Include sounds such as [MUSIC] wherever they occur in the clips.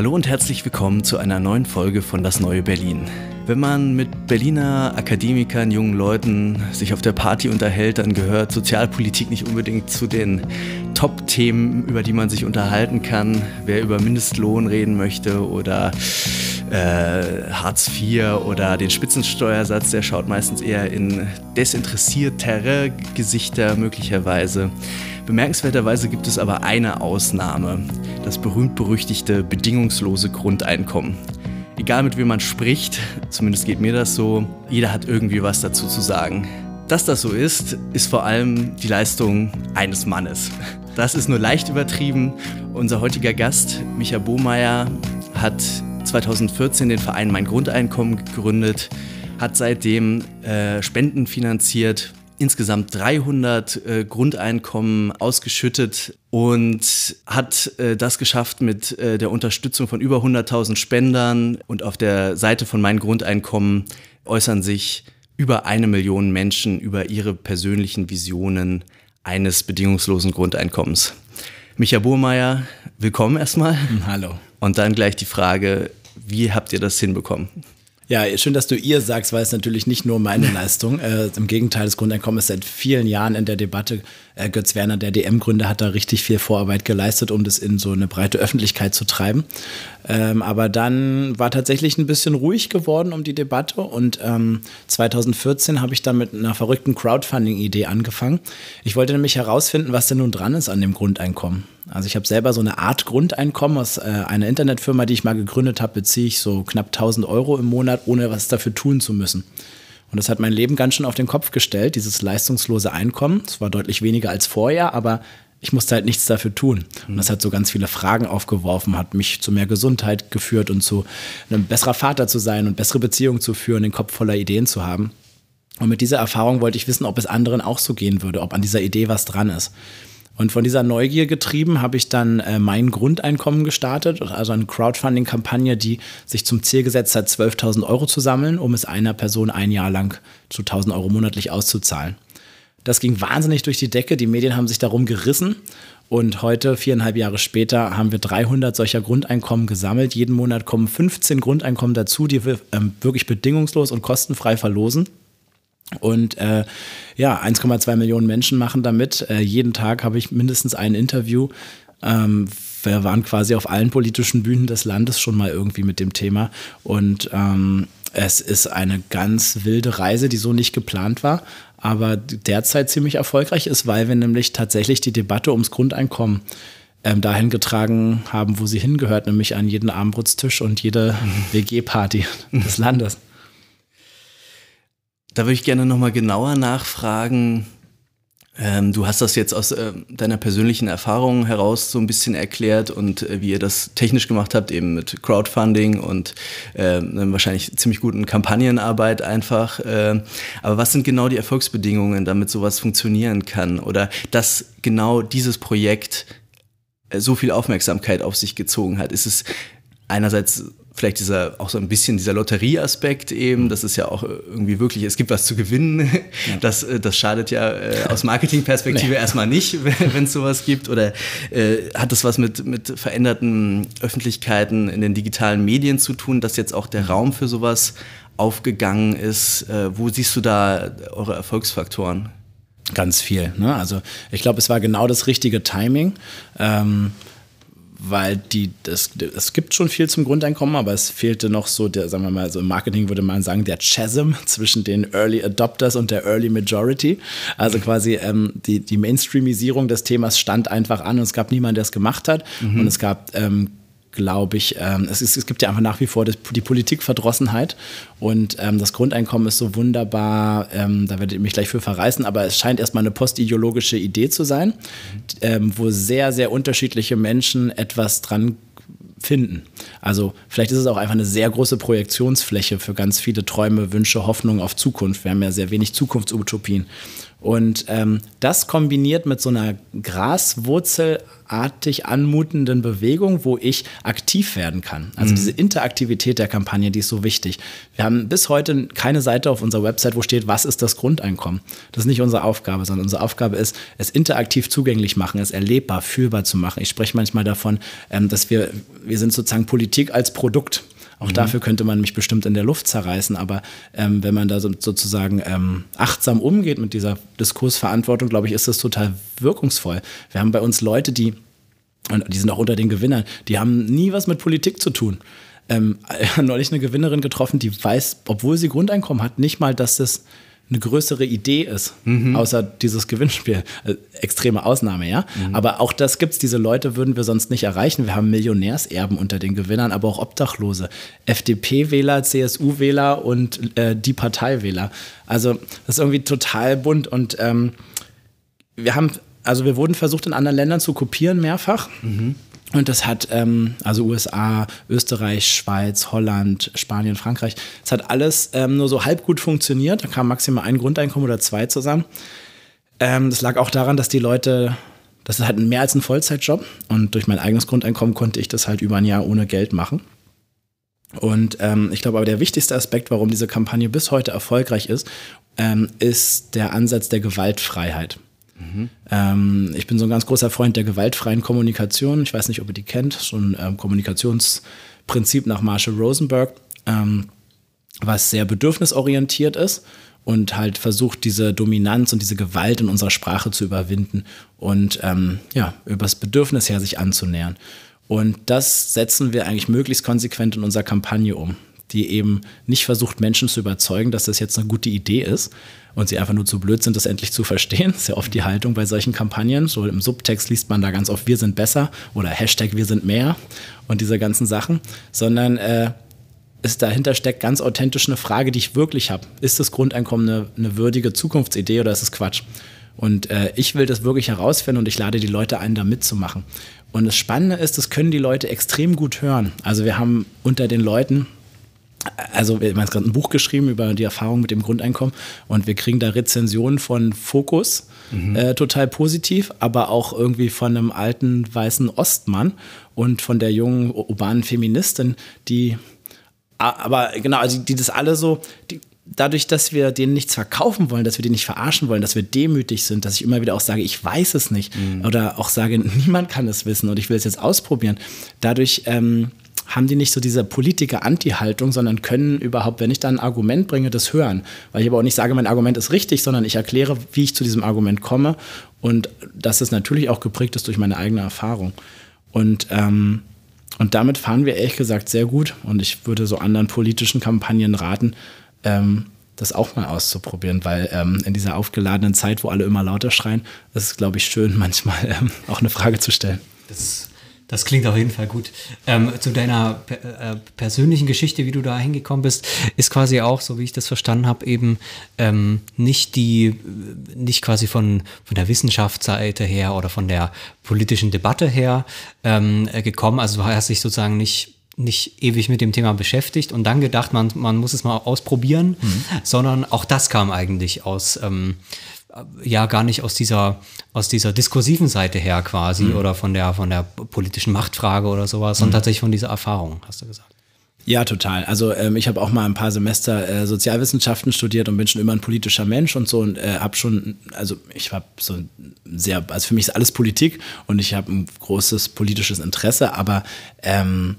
Hallo und herzlich willkommen zu einer neuen Folge von Das neue Berlin. Wenn man mit Berliner Akademikern, jungen Leuten sich auf der Party unterhält, dann gehört Sozialpolitik nicht unbedingt zu den Top-Themen, über die man sich unterhalten kann. Wer über Mindestlohn reden möchte oder äh, Hartz IV oder den Spitzensteuersatz, der schaut meistens eher in desinteressiertere Gesichter möglicherweise. Bemerkenswerterweise gibt es aber eine Ausnahme, das berühmt-berüchtigte bedingungslose Grundeinkommen. Egal mit wem man spricht, zumindest geht mir das so, jeder hat irgendwie was dazu zu sagen. Dass das so ist, ist vor allem die Leistung eines Mannes. Das ist nur leicht übertrieben. Unser heutiger Gast, Micha Bohmeier, hat 2014 den Verein Mein Grundeinkommen gegründet, hat seitdem äh, Spenden finanziert, insgesamt 300 äh, Grundeinkommen ausgeschüttet und hat äh, das geschafft mit äh, der Unterstützung von über 100.000 Spendern. Und auf der Seite von Mein Grundeinkommen äußern sich über eine Million Menschen über ihre persönlichen Visionen eines bedingungslosen Grundeinkommens. Micha Burmeier, willkommen erstmal. Hallo. Und dann gleich die Frage, wie habt ihr das hinbekommen? Ja, schön, dass du ihr sagst, weil es natürlich nicht nur meine [LAUGHS] Leistung. Äh, Im Gegenteil, das Grundeinkommen ist seit vielen Jahren in der Debatte. Äh, Götz Werner, der DM-Gründer, hat da richtig viel Vorarbeit geleistet, um das in so eine breite Öffentlichkeit zu treiben. Ähm, aber dann war tatsächlich ein bisschen ruhig geworden um die Debatte und ähm, 2014 habe ich dann mit einer verrückten Crowdfunding-Idee angefangen. Ich wollte nämlich herausfinden, was denn nun dran ist an dem Grundeinkommen. Also ich habe selber so eine Art Grundeinkommen aus äh, einer Internetfirma, die ich mal gegründet habe, beziehe ich so knapp 1000 Euro im Monat, ohne was dafür tun zu müssen. Und das hat mein Leben ganz schön auf den Kopf gestellt, dieses leistungslose Einkommen. Es war deutlich weniger als vorher, aber ich musste halt nichts dafür tun. Und das hat so ganz viele Fragen aufgeworfen, hat mich zu mehr Gesundheit geführt und zu einem besserer Vater zu sein und bessere Beziehungen zu führen, den Kopf voller Ideen zu haben. Und mit dieser Erfahrung wollte ich wissen, ob es anderen auch so gehen würde, ob an dieser Idee was dran ist. Und von dieser Neugier getrieben habe ich dann äh, mein Grundeinkommen gestartet, also eine Crowdfunding-Kampagne, die sich zum Ziel gesetzt hat, 12.000 Euro zu sammeln, um es einer Person ein Jahr lang zu 1.000 Euro monatlich auszuzahlen. Das ging wahnsinnig durch die Decke, die Medien haben sich darum gerissen und heute, viereinhalb Jahre später, haben wir 300 solcher Grundeinkommen gesammelt. Jeden Monat kommen 15 Grundeinkommen dazu, die wir ähm, wirklich bedingungslos und kostenfrei verlosen. Und äh, ja, 1,2 Millionen Menschen machen damit. Äh, jeden Tag habe ich mindestens ein Interview. Ähm, wir waren quasi auf allen politischen Bühnen des Landes schon mal irgendwie mit dem Thema. Und ähm, es ist eine ganz wilde Reise, die so nicht geplant war, aber derzeit ziemlich erfolgreich ist, weil wir nämlich tatsächlich die Debatte ums Grundeinkommen ähm, dahin getragen haben, wo sie hingehört, nämlich an jeden Abendbrotstisch und jede [LAUGHS] WG-Party des Landes. Da würde ich gerne nochmal genauer nachfragen. Ähm, du hast das jetzt aus äh, deiner persönlichen Erfahrung heraus so ein bisschen erklärt und äh, wie ihr das technisch gemacht habt, eben mit Crowdfunding und äh, wahrscheinlich ziemlich guten Kampagnenarbeit einfach. Äh, aber was sind genau die Erfolgsbedingungen, damit sowas funktionieren kann? Oder dass genau dieses Projekt äh, so viel Aufmerksamkeit auf sich gezogen hat? Ist es einerseits vielleicht dieser auch so ein bisschen dieser Lotterieaspekt eben, das ist ja auch irgendwie wirklich, es gibt was zu gewinnen. [LAUGHS] Das, äh, das schadet ja äh, aus Marketingperspektive [LAUGHS] nee. erstmal nicht, [LAUGHS] wenn es sowas gibt. Oder äh, hat das was mit, mit veränderten Öffentlichkeiten in den digitalen Medien zu tun, dass jetzt auch der Raum für sowas aufgegangen ist? Äh, wo siehst du da eure Erfolgsfaktoren? Ganz viel. Ne? Also ich glaube, es war genau das richtige Timing. Ähm, weil die, das, es gibt schon viel zum Grundeinkommen, aber es fehlte noch so, der, sagen wir mal, so im Marketing würde man sagen, der Chasm [LAUGHS] zwischen den Early Adopters und der Early Majority. Also mhm. quasi ähm, die, die Mainstreamisierung des Themas stand einfach an und es gab niemanden, der es gemacht hat. Mhm. Und es gab ähm, glaube ich, ähm, es, ist, es gibt ja einfach nach wie vor das, die Politikverdrossenheit und ähm, das Grundeinkommen ist so wunderbar, ähm, da werdet ihr mich gleich für verreißen, aber es scheint erstmal eine postideologische Idee zu sein, ähm, wo sehr, sehr unterschiedliche Menschen etwas dran finden. Also vielleicht ist es auch einfach eine sehr große Projektionsfläche für ganz viele Träume, Wünsche, Hoffnungen auf Zukunft. Wir haben ja sehr wenig Zukunftsutopien. Und ähm, das kombiniert mit so einer graswurzelartig anmutenden Bewegung, wo ich aktiv werden kann. Also mhm. diese Interaktivität der Kampagne, die ist so wichtig. Wir haben bis heute keine Seite auf unserer Website, wo steht, was ist das Grundeinkommen. Das ist nicht unsere Aufgabe, sondern unsere Aufgabe ist, es interaktiv zugänglich machen, es erlebbar, fühlbar zu machen. Ich spreche manchmal davon, ähm, dass wir, wir sind sozusagen Politik als Produkt. Auch mhm. dafür könnte man mich bestimmt in der Luft zerreißen. Aber ähm, wenn man da so, sozusagen ähm, achtsam umgeht mit dieser Diskursverantwortung, glaube ich, ist das total wirkungsvoll. Wir haben bei uns Leute, die, und die sind auch unter den Gewinnern, die haben nie was mit Politik zu tun. Ähm, [LAUGHS] neulich eine Gewinnerin getroffen, die weiß, obwohl sie Grundeinkommen hat, nicht mal, dass das eine größere Idee ist, mhm. außer dieses Gewinnspiel. Äh, extreme Ausnahme, ja. Mhm. Aber auch das gibt es, diese Leute würden wir sonst nicht erreichen. Wir haben Millionärserben unter den Gewinnern, aber auch Obdachlose, FDP-Wähler, CSU-Wähler und äh, die Parteiwähler. Also das ist irgendwie total bunt und ähm, wir haben, also wir wurden versucht, in anderen Ländern zu kopieren mehrfach. Mhm. Und das hat, ähm, also USA, Österreich, Schweiz, Holland, Spanien, Frankreich, es hat alles ähm, nur so halb gut funktioniert. Da kam maximal ein Grundeinkommen oder zwei zusammen. Ähm, das lag auch daran, dass die Leute, das ist halt mehr als ein Vollzeitjob. Und durch mein eigenes Grundeinkommen konnte ich das halt über ein Jahr ohne Geld machen. Und ähm, ich glaube aber der wichtigste Aspekt, warum diese Kampagne bis heute erfolgreich ist, ähm, ist der Ansatz der Gewaltfreiheit. Mhm. Ähm, ich bin so ein ganz großer Freund der gewaltfreien Kommunikation. Ich weiß nicht, ob ihr die kennt. So ein ähm, Kommunikationsprinzip nach Marshall Rosenberg, ähm, was sehr bedürfnisorientiert ist und halt versucht, diese Dominanz und diese Gewalt in unserer Sprache zu überwinden und ähm, ja, übers Bedürfnis her sich anzunähern. Und das setzen wir eigentlich möglichst konsequent in unserer Kampagne um die eben nicht versucht, Menschen zu überzeugen, dass das jetzt eine gute Idee ist und sie einfach nur zu blöd sind, das endlich zu verstehen. Das ist ja oft die Haltung bei solchen Kampagnen. So im Subtext liest man da ganz oft, wir sind besser oder Hashtag wir sind mehr und diese ganzen Sachen, sondern äh, ist dahinter steckt ganz authentisch eine Frage, die ich wirklich habe. Ist das Grundeinkommen eine, eine würdige Zukunftsidee oder ist es Quatsch? Und äh, ich will das wirklich herausfinden und ich lade die Leute ein, da mitzumachen. Und das Spannende ist, das können die Leute extrem gut hören. Also wir haben unter den Leuten also wir haben jetzt gerade ein Buch geschrieben über die Erfahrung mit dem Grundeinkommen und wir kriegen da Rezensionen von Fokus, mhm. äh, total positiv, aber auch irgendwie von einem alten weißen Ostmann und von der jungen urbanen Feministin, die aber genau, also die das alle so, die, dadurch, dass wir denen nichts verkaufen wollen, dass wir die nicht verarschen wollen, dass wir demütig sind, dass ich immer wieder auch sage, ich weiß es nicht mhm. oder auch sage, [LAUGHS] niemand kann es wissen und ich will es jetzt ausprobieren. Dadurch ähm, haben die nicht so diese Politiker-Anti-Haltung, sondern können überhaupt, wenn ich da ein Argument bringe, das hören. Weil ich aber auch nicht sage, mein Argument ist richtig, sondern ich erkläre, wie ich zu diesem Argument komme und dass es natürlich auch geprägt ist durch meine eigene Erfahrung. Und, ähm, und damit fahren wir ehrlich gesagt sehr gut und ich würde so anderen politischen Kampagnen raten, ähm, das auch mal auszuprobieren, weil ähm, in dieser aufgeladenen Zeit, wo alle immer lauter schreien, ist es, glaube ich, schön, [LAUGHS] manchmal ähm, auch eine Frage zu stellen. Das das klingt auf jeden Fall gut. Ähm, zu deiner äh, persönlichen Geschichte, wie du da hingekommen bist, ist quasi auch, so wie ich das verstanden habe, eben ähm, nicht die, nicht quasi von, von der Wissenschaftsseite her oder von der politischen Debatte her ähm, gekommen. Also du hast dich sozusagen nicht nicht ewig mit dem Thema beschäftigt und dann gedacht, man, man muss es mal ausprobieren, mhm. sondern auch das kam eigentlich aus, ähm, ja gar nicht aus dieser, aus dieser diskursiven Seite her quasi mhm. oder von der, von der politischen Machtfrage oder sowas, sondern mhm. tatsächlich von dieser Erfahrung, hast du gesagt. Ja, total. Also ähm, ich habe auch mal ein paar Semester äh, Sozialwissenschaften studiert und bin schon immer ein politischer Mensch und so und äh, habe schon, also ich habe so sehr, also für mich ist alles Politik und ich habe ein großes politisches Interesse, aber ähm,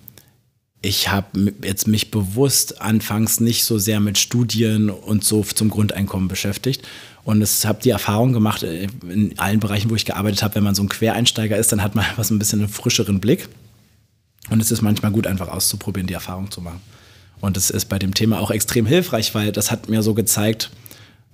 ich habe jetzt mich bewusst anfangs nicht so sehr mit Studien und so zum Grundeinkommen beschäftigt. Und ich habe die Erfahrung gemacht, äh, in allen Bereichen, wo ich gearbeitet habe, wenn man so ein Quereinsteiger ist, dann hat man was ein bisschen einen frischeren Blick. Und es ist manchmal gut, einfach auszuprobieren, die Erfahrung zu machen. Und es ist bei dem Thema auch extrem hilfreich, weil das hat mir so gezeigt,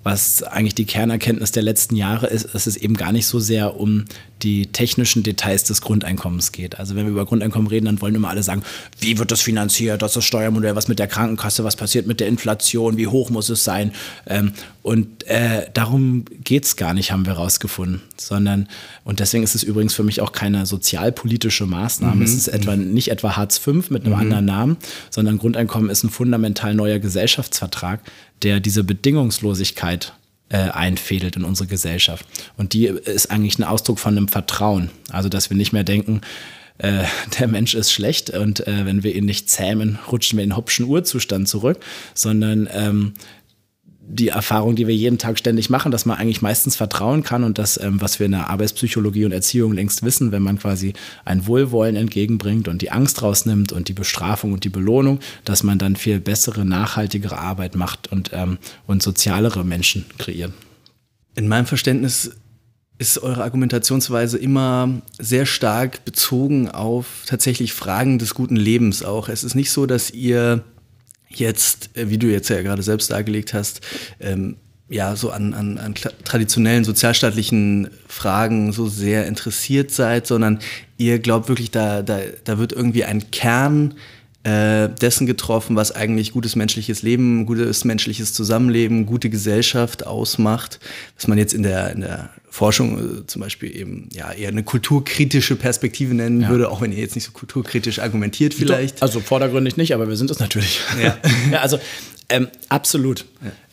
was eigentlich die Kernerkenntnis der letzten Jahre ist, dass es eben gar nicht so sehr um die technischen Details des Grundeinkommens geht. Also wenn wir über Grundeinkommen reden, dann wollen immer alle sagen, wie wird das finanziert, das ist das Steuermodell, was mit der Krankenkasse, was passiert mit der Inflation, wie hoch muss es sein. Ähm, und äh, darum geht es gar nicht, haben wir rausgefunden, sondern, und deswegen ist es übrigens für mich auch keine sozialpolitische Maßnahme. Mhm. Es ist etwa nicht etwa Hartz V mit einem mhm. anderen Namen, sondern Grundeinkommen ist ein fundamental neuer Gesellschaftsvertrag, der diese Bedingungslosigkeit äh, einfädelt in unsere Gesellschaft. Und die ist eigentlich ein Ausdruck von einem Vertrauen. Also, dass wir nicht mehr denken, äh, [LAUGHS] der Mensch ist schlecht und äh, wenn wir ihn nicht zähmen, rutschen wir in den Hoppschen Urzustand zurück, sondern ähm, die Erfahrung, die wir jeden Tag ständig machen, dass man eigentlich meistens vertrauen kann und das, ähm, was wir in der Arbeitspsychologie und Erziehung längst wissen, wenn man quasi ein Wohlwollen entgegenbringt und die Angst rausnimmt und die Bestrafung und die Belohnung, dass man dann viel bessere, nachhaltigere Arbeit macht und, ähm, und sozialere Menschen kreiert. In meinem Verständnis ist eure Argumentationsweise immer sehr stark bezogen auf tatsächlich Fragen des guten Lebens auch. Es ist nicht so, dass ihr jetzt, äh, wie du jetzt ja gerade selbst dargelegt hast, ähm, ja, so an, an, an traditionellen sozialstaatlichen Fragen so sehr interessiert seid, sondern ihr glaubt wirklich, da, da, da wird irgendwie ein Kern äh, dessen getroffen, was eigentlich gutes menschliches Leben, gutes menschliches Zusammenleben, gute Gesellschaft ausmacht, was man jetzt in der, in der Forschung äh, zum Beispiel eben ja eher eine kulturkritische Perspektive nennen ja. würde, auch wenn ihr jetzt nicht so kulturkritisch argumentiert vielleicht. Also vordergründig nicht, aber wir sind es natürlich. Ja, [LAUGHS] ja also ähm, absolut.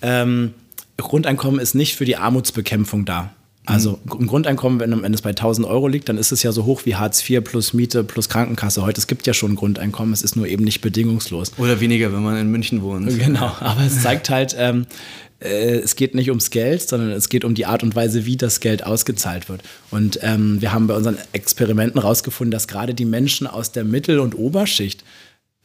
Ja. Ähm, Grundeinkommen ist nicht für die Armutsbekämpfung da. Also ein Grundeinkommen, wenn, wenn es bei 1000 Euro liegt, dann ist es ja so hoch wie Hartz IV plus Miete plus Krankenkasse. Heute, es gibt ja schon ein Grundeinkommen, es ist nur eben nicht bedingungslos. Oder weniger, wenn man in München wohnt. Genau, [LAUGHS] aber es zeigt halt, ähm, äh, es geht nicht ums Geld, sondern es geht um die Art und Weise, wie das Geld ausgezahlt wird. Und ähm, wir haben bei unseren Experimenten herausgefunden, dass gerade die Menschen aus der Mittel- und Oberschicht,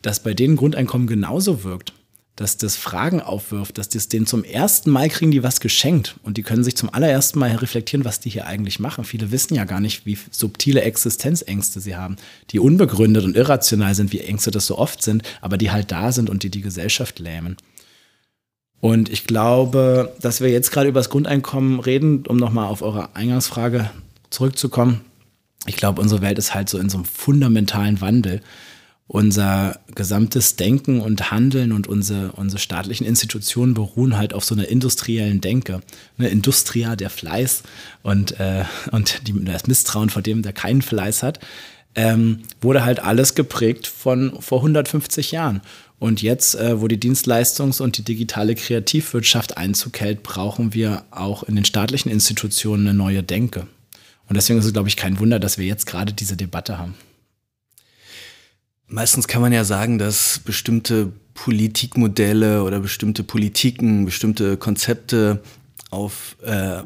dass bei denen Grundeinkommen genauso wirkt dass das Fragen aufwirft, dass das denen zum ersten Mal kriegen die was geschenkt und die können sich zum allerersten Mal reflektieren, was die hier eigentlich machen. Viele wissen ja gar nicht, wie subtile Existenzängste sie haben, die unbegründet und irrational sind, wie Ängste das so oft sind, aber die halt da sind und die die Gesellschaft lähmen. Und ich glaube, dass wir jetzt gerade über das Grundeinkommen reden, um nochmal auf eure Eingangsfrage zurückzukommen. Ich glaube, unsere Welt ist halt so in so einem fundamentalen Wandel unser gesamtes Denken und Handeln und unsere, unsere staatlichen Institutionen beruhen halt auf so einer industriellen Denke. Ne, Industria, der Fleiß und, äh, und die, das Misstrauen vor dem, der keinen Fleiß hat, ähm, wurde halt alles geprägt von vor 150 Jahren. Und jetzt, äh, wo die Dienstleistungs- und die digitale Kreativwirtschaft Einzug hält, brauchen wir auch in den staatlichen Institutionen eine neue Denke. Und deswegen ist es, glaube ich, kein Wunder, dass wir jetzt gerade diese Debatte haben. Meistens kann man ja sagen, dass bestimmte Politikmodelle oder bestimmte Politiken, bestimmte Konzepte auf äh,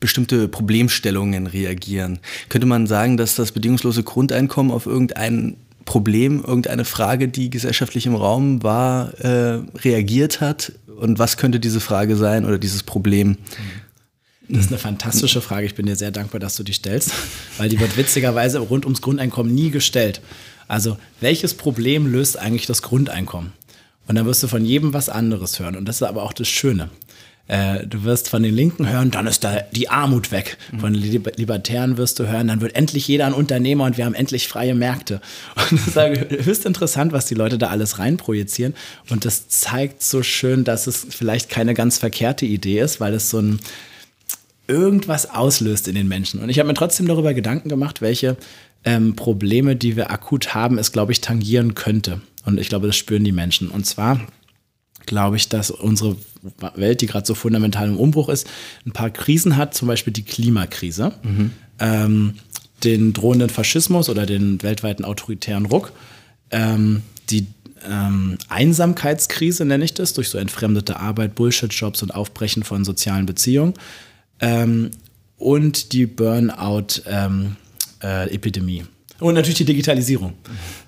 bestimmte Problemstellungen reagieren. Könnte man sagen, dass das bedingungslose Grundeinkommen auf irgendein Problem, irgendeine Frage, die gesellschaftlich im Raum war, äh, reagiert hat? Und was könnte diese Frage sein oder dieses Problem? Das ist eine fantastische Frage. Ich bin dir sehr dankbar, dass du die stellst, weil die wird witzigerweise rund ums Grundeinkommen nie gestellt. Also, welches Problem löst eigentlich das Grundeinkommen? Und dann wirst du von jedem was anderes hören. Und das ist aber auch das Schöne. Äh, du wirst von den Linken hören, dann ist da die Armut weg. Von den Libertären wirst du hören, dann wird endlich jeder ein Unternehmer und wir haben endlich freie Märkte. [LAUGHS] Und das ist höchst interessant, was die Leute da alles reinprojizieren. Und das zeigt so schön, dass es vielleicht keine ganz verkehrte Idee ist, weil es so ein irgendwas auslöst in den Menschen. Und ich habe mir trotzdem darüber Gedanken gemacht, welche ähm, Probleme, die wir akut haben, es, glaube ich, tangieren könnte. Und ich glaube, das spüren die Menschen. Und zwar glaube ich, dass unsere Welt, die gerade so fundamental im Umbruch ist, ein paar Krisen hat, zum Beispiel die Klimakrise, mhm. ähm, den drohenden Faschismus oder den weltweiten autoritären Ruck, ähm, die ähm, Einsamkeitskrise nenne ich das, durch so entfremdete Arbeit, Bullshit-Jobs und Aufbrechen von sozialen Beziehungen ähm, und die Burnout- ähm, äh, Epidemie. Und natürlich die Digitalisierung.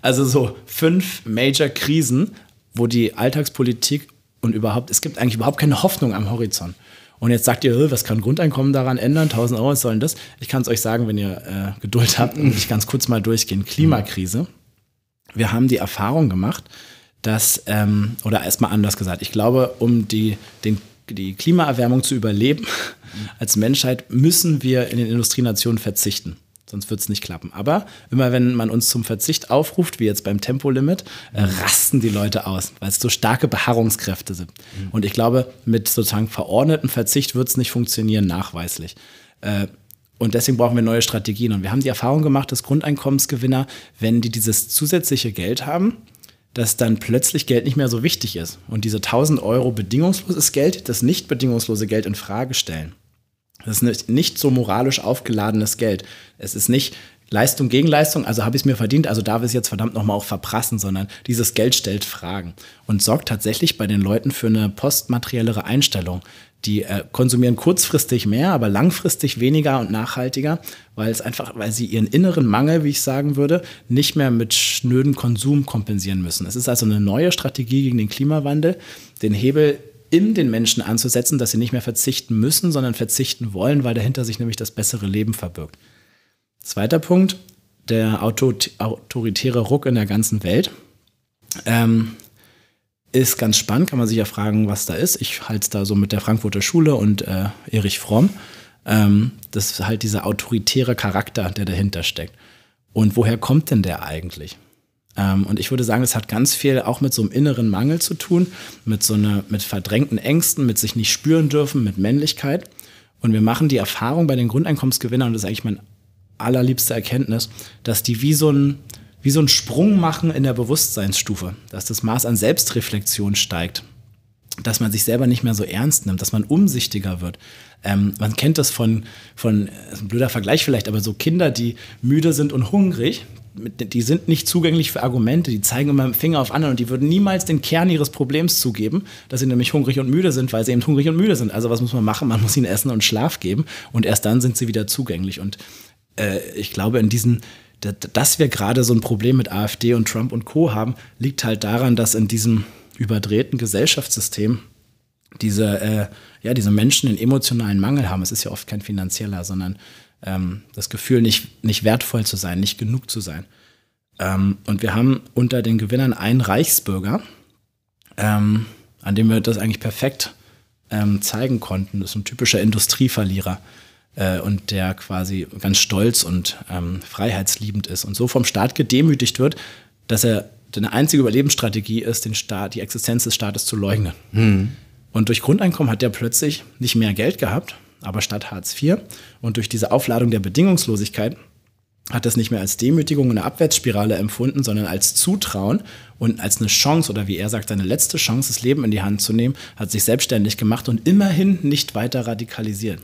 Also so fünf Major-Krisen, wo die Alltagspolitik und überhaupt, es gibt eigentlich überhaupt keine Hoffnung am Horizont. Und jetzt sagt ihr, was kann Grundeinkommen daran ändern? 1000 Euro, was soll denn das? Ich kann es euch sagen, wenn ihr äh, Geduld habt und ich ganz kurz mal durchgehen. Klimakrise. Wir haben die Erfahrung gemacht, dass, ähm, oder erstmal anders gesagt, ich glaube, um die, den die Klimaerwärmung zu überleben, [LAUGHS] als Menschheit müssen wir in den Industrienationen verzichten. Sonst wird es nicht klappen. Aber immer wenn man uns zum Verzicht aufruft, wie jetzt beim Tempolimit, äh, rasten die Leute aus, weil es so starke Beharrungskräfte sind. Mhm. Und ich glaube, mit sozusagen verordneten Verzicht wird es nicht funktionieren, nachweislich. Äh, und deswegen brauchen wir neue Strategien. Und wir haben die Erfahrung gemacht, dass Grundeinkommensgewinner, wenn die dieses zusätzliche Geld haben, dass dann plötzlich Geld nicht mehr so wichtig ist und diese 1000 Euro bedingungsloses Geld, das nicht bedingungslose Geld in Frage stellen. Das ist nicht, so moralisch aufgeladenes Geld. Es ist nicht Leistung gegen Leistung, also habe ich es mir verdient, also darf ich es jetzt verdammt nochmal auch verprassen, sondern dieses Geld stellt Fragen und sorgt tatsächlich bei den Leuten für eine postmateriellere Einstellung. Die äh, konsumieren kurzfristig mehr, aber langfristig weniger und nachhaltiger, weil es einfach, weil sie ihren inneren Mangel, wie ich sagen würde, nicht mehr mit schnöden Konsum kompensieren müssen. Es ist also eine neue Strategie gegen den Klimawandel, den Hebel in den Menschen anzusetzen, dass sie nicht mehr verzichten müssen, sondern verzichten wollen, weil dahinter sich nämlich das bessere Leben verbirgt. Zweiter Punkt, der autoritäre Ruck in der ganzen Welt. Ähm, ist ganz spannend, kann man sich ja fragen, was da ist. Ich halte es da so mit der Frankfurter Schule und äh, Erich Fromm. Ähm, das ist halt dieser autoritäre Charakter, der dahinter steckt. Und woher kommt denn der eigentlich? Ähm, und ich würde sagen, es hat ganz viel auch mit so einem inneren Mangel zu tun, mit so einer, mit verdrängten Ängsten, mit sich nicht spüren dürfen, mit Männlichkeit. Und wir machen die Erfahrung bei den Grundeinkommensgewinnern, und das ist eigentlich mein allerliebste Erkenntnis, dass die wie so ein, wie so einen Sprung machen in der Bewusstseinsstufe, dass das Maß an Selbstreflexion steigt, dass man sich selber nicht mehr so ernst nimmt, dass man umsichtiger wird. Ähm, man kennt das von, von, ein blöder Vergleich vielleicht, aber so Kinder, die müde sind und hungrig, die sind nicht zugänglich für Argumente, die zeigen immer mit dem Finger auf andere und die würden niemals den Kern ihres Problems zugeben, dass sie nämlich hungrig und müde sind, weil sie eben hungrig und müde sind. Also was muss man machen? Man muss ihnen Essen und Schlaf geben und erst dann sind sie wieder zugänglich. Und äh, ich glaube, in diesen dass wir gerade so ein Problem mit AfD und Trump und Co. haben, liegt halt daran, dass in diesem überdrehten Gesellschaftssystem diese, äh, ja, diese Menschen einen emotionalen Mangel haben. Es ist ja oft kein finanzieller, sondern ähm, das Gefühl, nicht, nicht wertvoll zu sein, nicht genug zu sein. Ähm, und wir haben unter den Gewinnern einen Reichsbürger, ähm, an dem wir das eigentlich perfekt ähm, zeigen konnten. Das ist ein typischer Industrieverlierer äh, und der quasi ganz stolz und ähm, freiheitsliebend ist und so vom Staat gedemütigt wird, dass er eine einzige Überlebensstrategie ist, den Staat, die Existenz des Staates zu leugnen. Hm. Und durch Grundeinkommen hat der plötzlich nicht mehr Geld gehabt, aber statt Hartz IV und durch diese Aufladung der Bedingungslosigkeit hat das nicht mehr als Demütigung und eine Abwärtsspirale empfunden, sondern als Zutrauen und als eine Chance oder wie er sagt, seine letzte Chance, das Leben in die Hand zu nehmen, hat sich selbstständig gemacht und immerhin nicht weiter radikalisiert.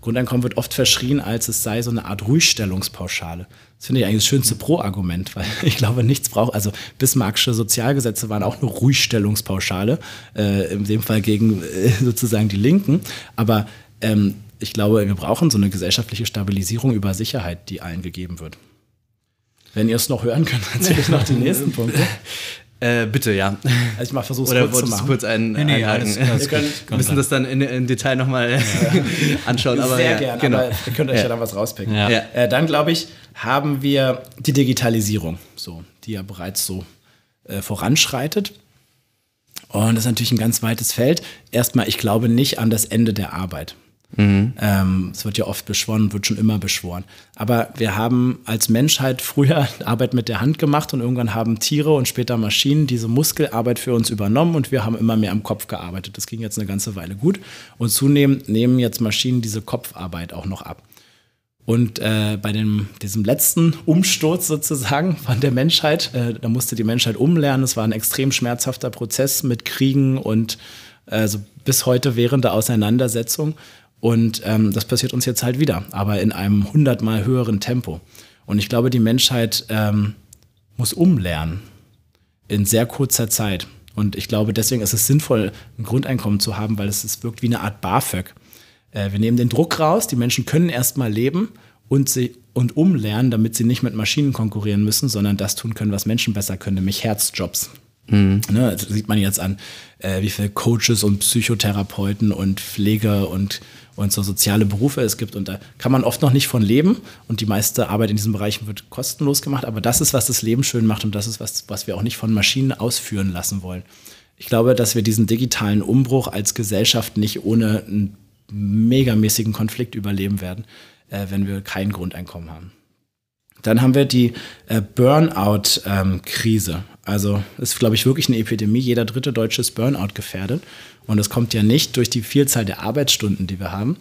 Grundeinkommen wird oft verschrien, als es sei so eine Art Ruhigstellungspauschale. Das finde ich eigentlich das schönste Pro-Argument, weil [LAUGHS] ich glaube, nichts braucht. Also Bismarckische Sozialgesetze waren auch eine Ruhigstellungspauschale, äh, in dem Fall gegen äh, sozusagen die Linken. Aber ähm, ich glaube, wir brauchen so eine gesellschaftliche Stabilisierung über Sicherheit, die allen gegeben wird. Wenn ihr es noch hören könnt, [LAUGHS] erzähle ich noch die nächsten [LAUGHS] Punkte. Äh, bitte, ja. Also ich mal versuche es kurz zu machen. kurz einen, nee, nee, alles, alles Wir können, müssen das dann in, in Detail nochmal ja. [LAUGHS] anschauen. Aber Sehr ja, gerne, genau. aber ihr könnt euch ja, ja dann was rauspicken. Ja. Äh, dann, glaube ich, haben wir die Digitalisierung, so, die ja bereits so äh, voranschreitet. Und das ist natürlich ein ganz weites Feld. Erstmal, ich glaube nicht an das Ende der Arbeit. Mhm. Ähm, es wird ja oft beschworen, wird schon immer beschworen. Aber wir haben als Menschheit früher [LAUGHS] Arbeit mit der Hand gemacht und irgendwann haben Tiere und später Maschinen diese Muskelarbeit für uns übernommen und wir haben immer mehr am Kopf gearbeitet. Das ging jetzt eine ganze Weile gut. Und zunehmend nehmen jetzt Maschinen diese Kopfarbeit auch noch ab. Und äh, bei dem, diesem letzten Umsturz sozusagen [LAUGHS] von der Menschheit, äh, da musste die Menschheit umlernen. Es war ein extrem schmerzhafter Prozess mit Kriegen und also bis heute währende Auseinandersetzung. Und ähm, das passiert uns jetzt halt wieder, aber in einem hundertmal höheren Tempo. Und ich glaube, die Menschheit ähm, muss umlernen in sehr kurzer Zeit. Und ich glaube, deswegen ist es sinnvoll, ein Grundeinkommen zu haben, weil es, es wirkt wie eine Art BAföG. Äh, wir nehmen den Druck raus, die Menschen können erstmal leben und, sie, und umlernen, damit sie nicht mit Maschinen konkurrieren müssen, sondern das tun können, was Menschen besser können, nämlich Herzjobs. Mhm. Ne, das sieht man jetzt an, äh, wie viele Coaches und Psychotherapeuten und Pfleger und und so soziale Berufe es gibt. Und da kann man oft noch nicht von leben. Und die meiste Arbeit in diesen Bereichen wird kostenlos gemacht. Aber das ist, was das Leben schön macht. Und das ist, was, was wir auch nicht von Maschinen ausführen lassen wollen. ich glaube, dass wir diesen digitalen Umbruch als Gesellschaft nicht ohne einen megamäßigen Konflikt überleben werden, äh, wenn wir kein Grundeinkommen haben. Dann haben wir die äh, Burnout-Krise. Also ist, glaube ich, wirklich eine Epidemie. Jeder dritte Deutsche ist Burnout gefährdet. Und das kommt ja nicht durch die Vielzahl der Arbeitsstunden, die wir haben.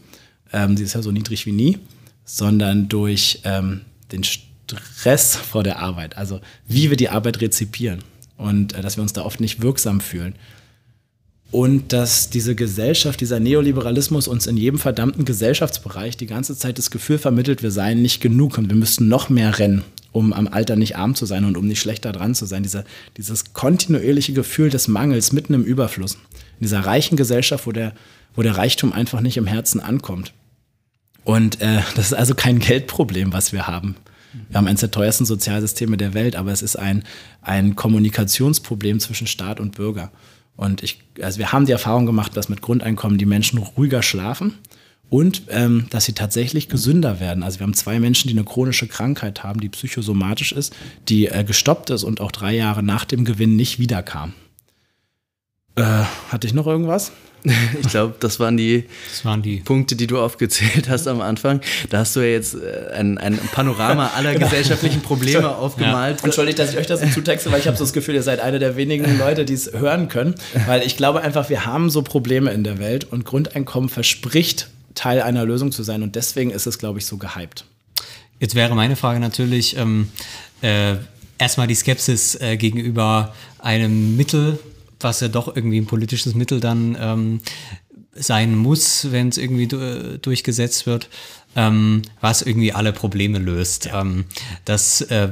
Ähm, die ist ja so niedrig wie nie, sondern durch ähm, den Stress vor der Arbeit. Also wie wir die Arbeit rezipieren und äh, dass wir uns da oft nicht wirksam fühlen. Und dass diese Gesellschaft, dieser Neoliberalismus uns in jedem verdammten Gesellschaftsbereich die ganze Zeit das Gefühl vermittelt, wir seien nicht genug und wir müssten noch mehr rennen, um am Alter nicht arm zu sein und um nicht schlechter dran zu sein. Dieser, dieses kontinuierliche Gefühl des Mangels mitten im Überfluss. In dieser reichen Gesellschaft, wo der, wo der Reichtum einfach nicht im Herzen ankommt. Und äh, das ist also kein Geldproblem, was wir haben. Wir haben eines der teuersten Sozialsysteme der Welt, aber es ist ein, ein Kommunikationsproblem zwischen Staat und Bürger. Und ich, also wir haben die Erfahrung gemacht, dass mit Grundeinkommen die Menschen ruhiger schlafen und ähm, dass sie tatsächlich gesünder werden. Also wir haben zwei Menschen, die eine chronische Krankheit haben, die psychosomatisch ist, die äh, gestoppt ist und auch drei Jahre nach dem Gewinn nicht wiederkam. Äh, hatte ich noch irgendwas? [LAUGHS] Ich glaube, das waren die, das waren die Punkte, die du aufgezählt hast am Anfang. Da hast du ja jetzt äh, ein, ein Panorama aller [LAUGHS] genau. gesellschaftlichen Probleme aufgemalt. Ja. Entschuldigt, dass ich euch das so zutexte, weil ich habe so das Gefühl, ihr seid eine der wenigen [LAUGHS] Leute, die es hören können. Weil ich glaube einfach, wir haben so Probleme in der Welt und Grundeinkommen verspricht, Teil einer Lösung zu sein. Und deswegen ist es, glaube ich, so gehypt. Jetzt wäre meine Frage natürlich ähm, äh, erstmal die Skepsis äh, gegenüber einem Mittel, was ja doch irgendwie ein politisches Mittel dann ähm, sein muss, wenn es irgendwie du durchgesetzt wird, ähm, was irgendwie alle Probleme löst. Ja. Ähm, das äh,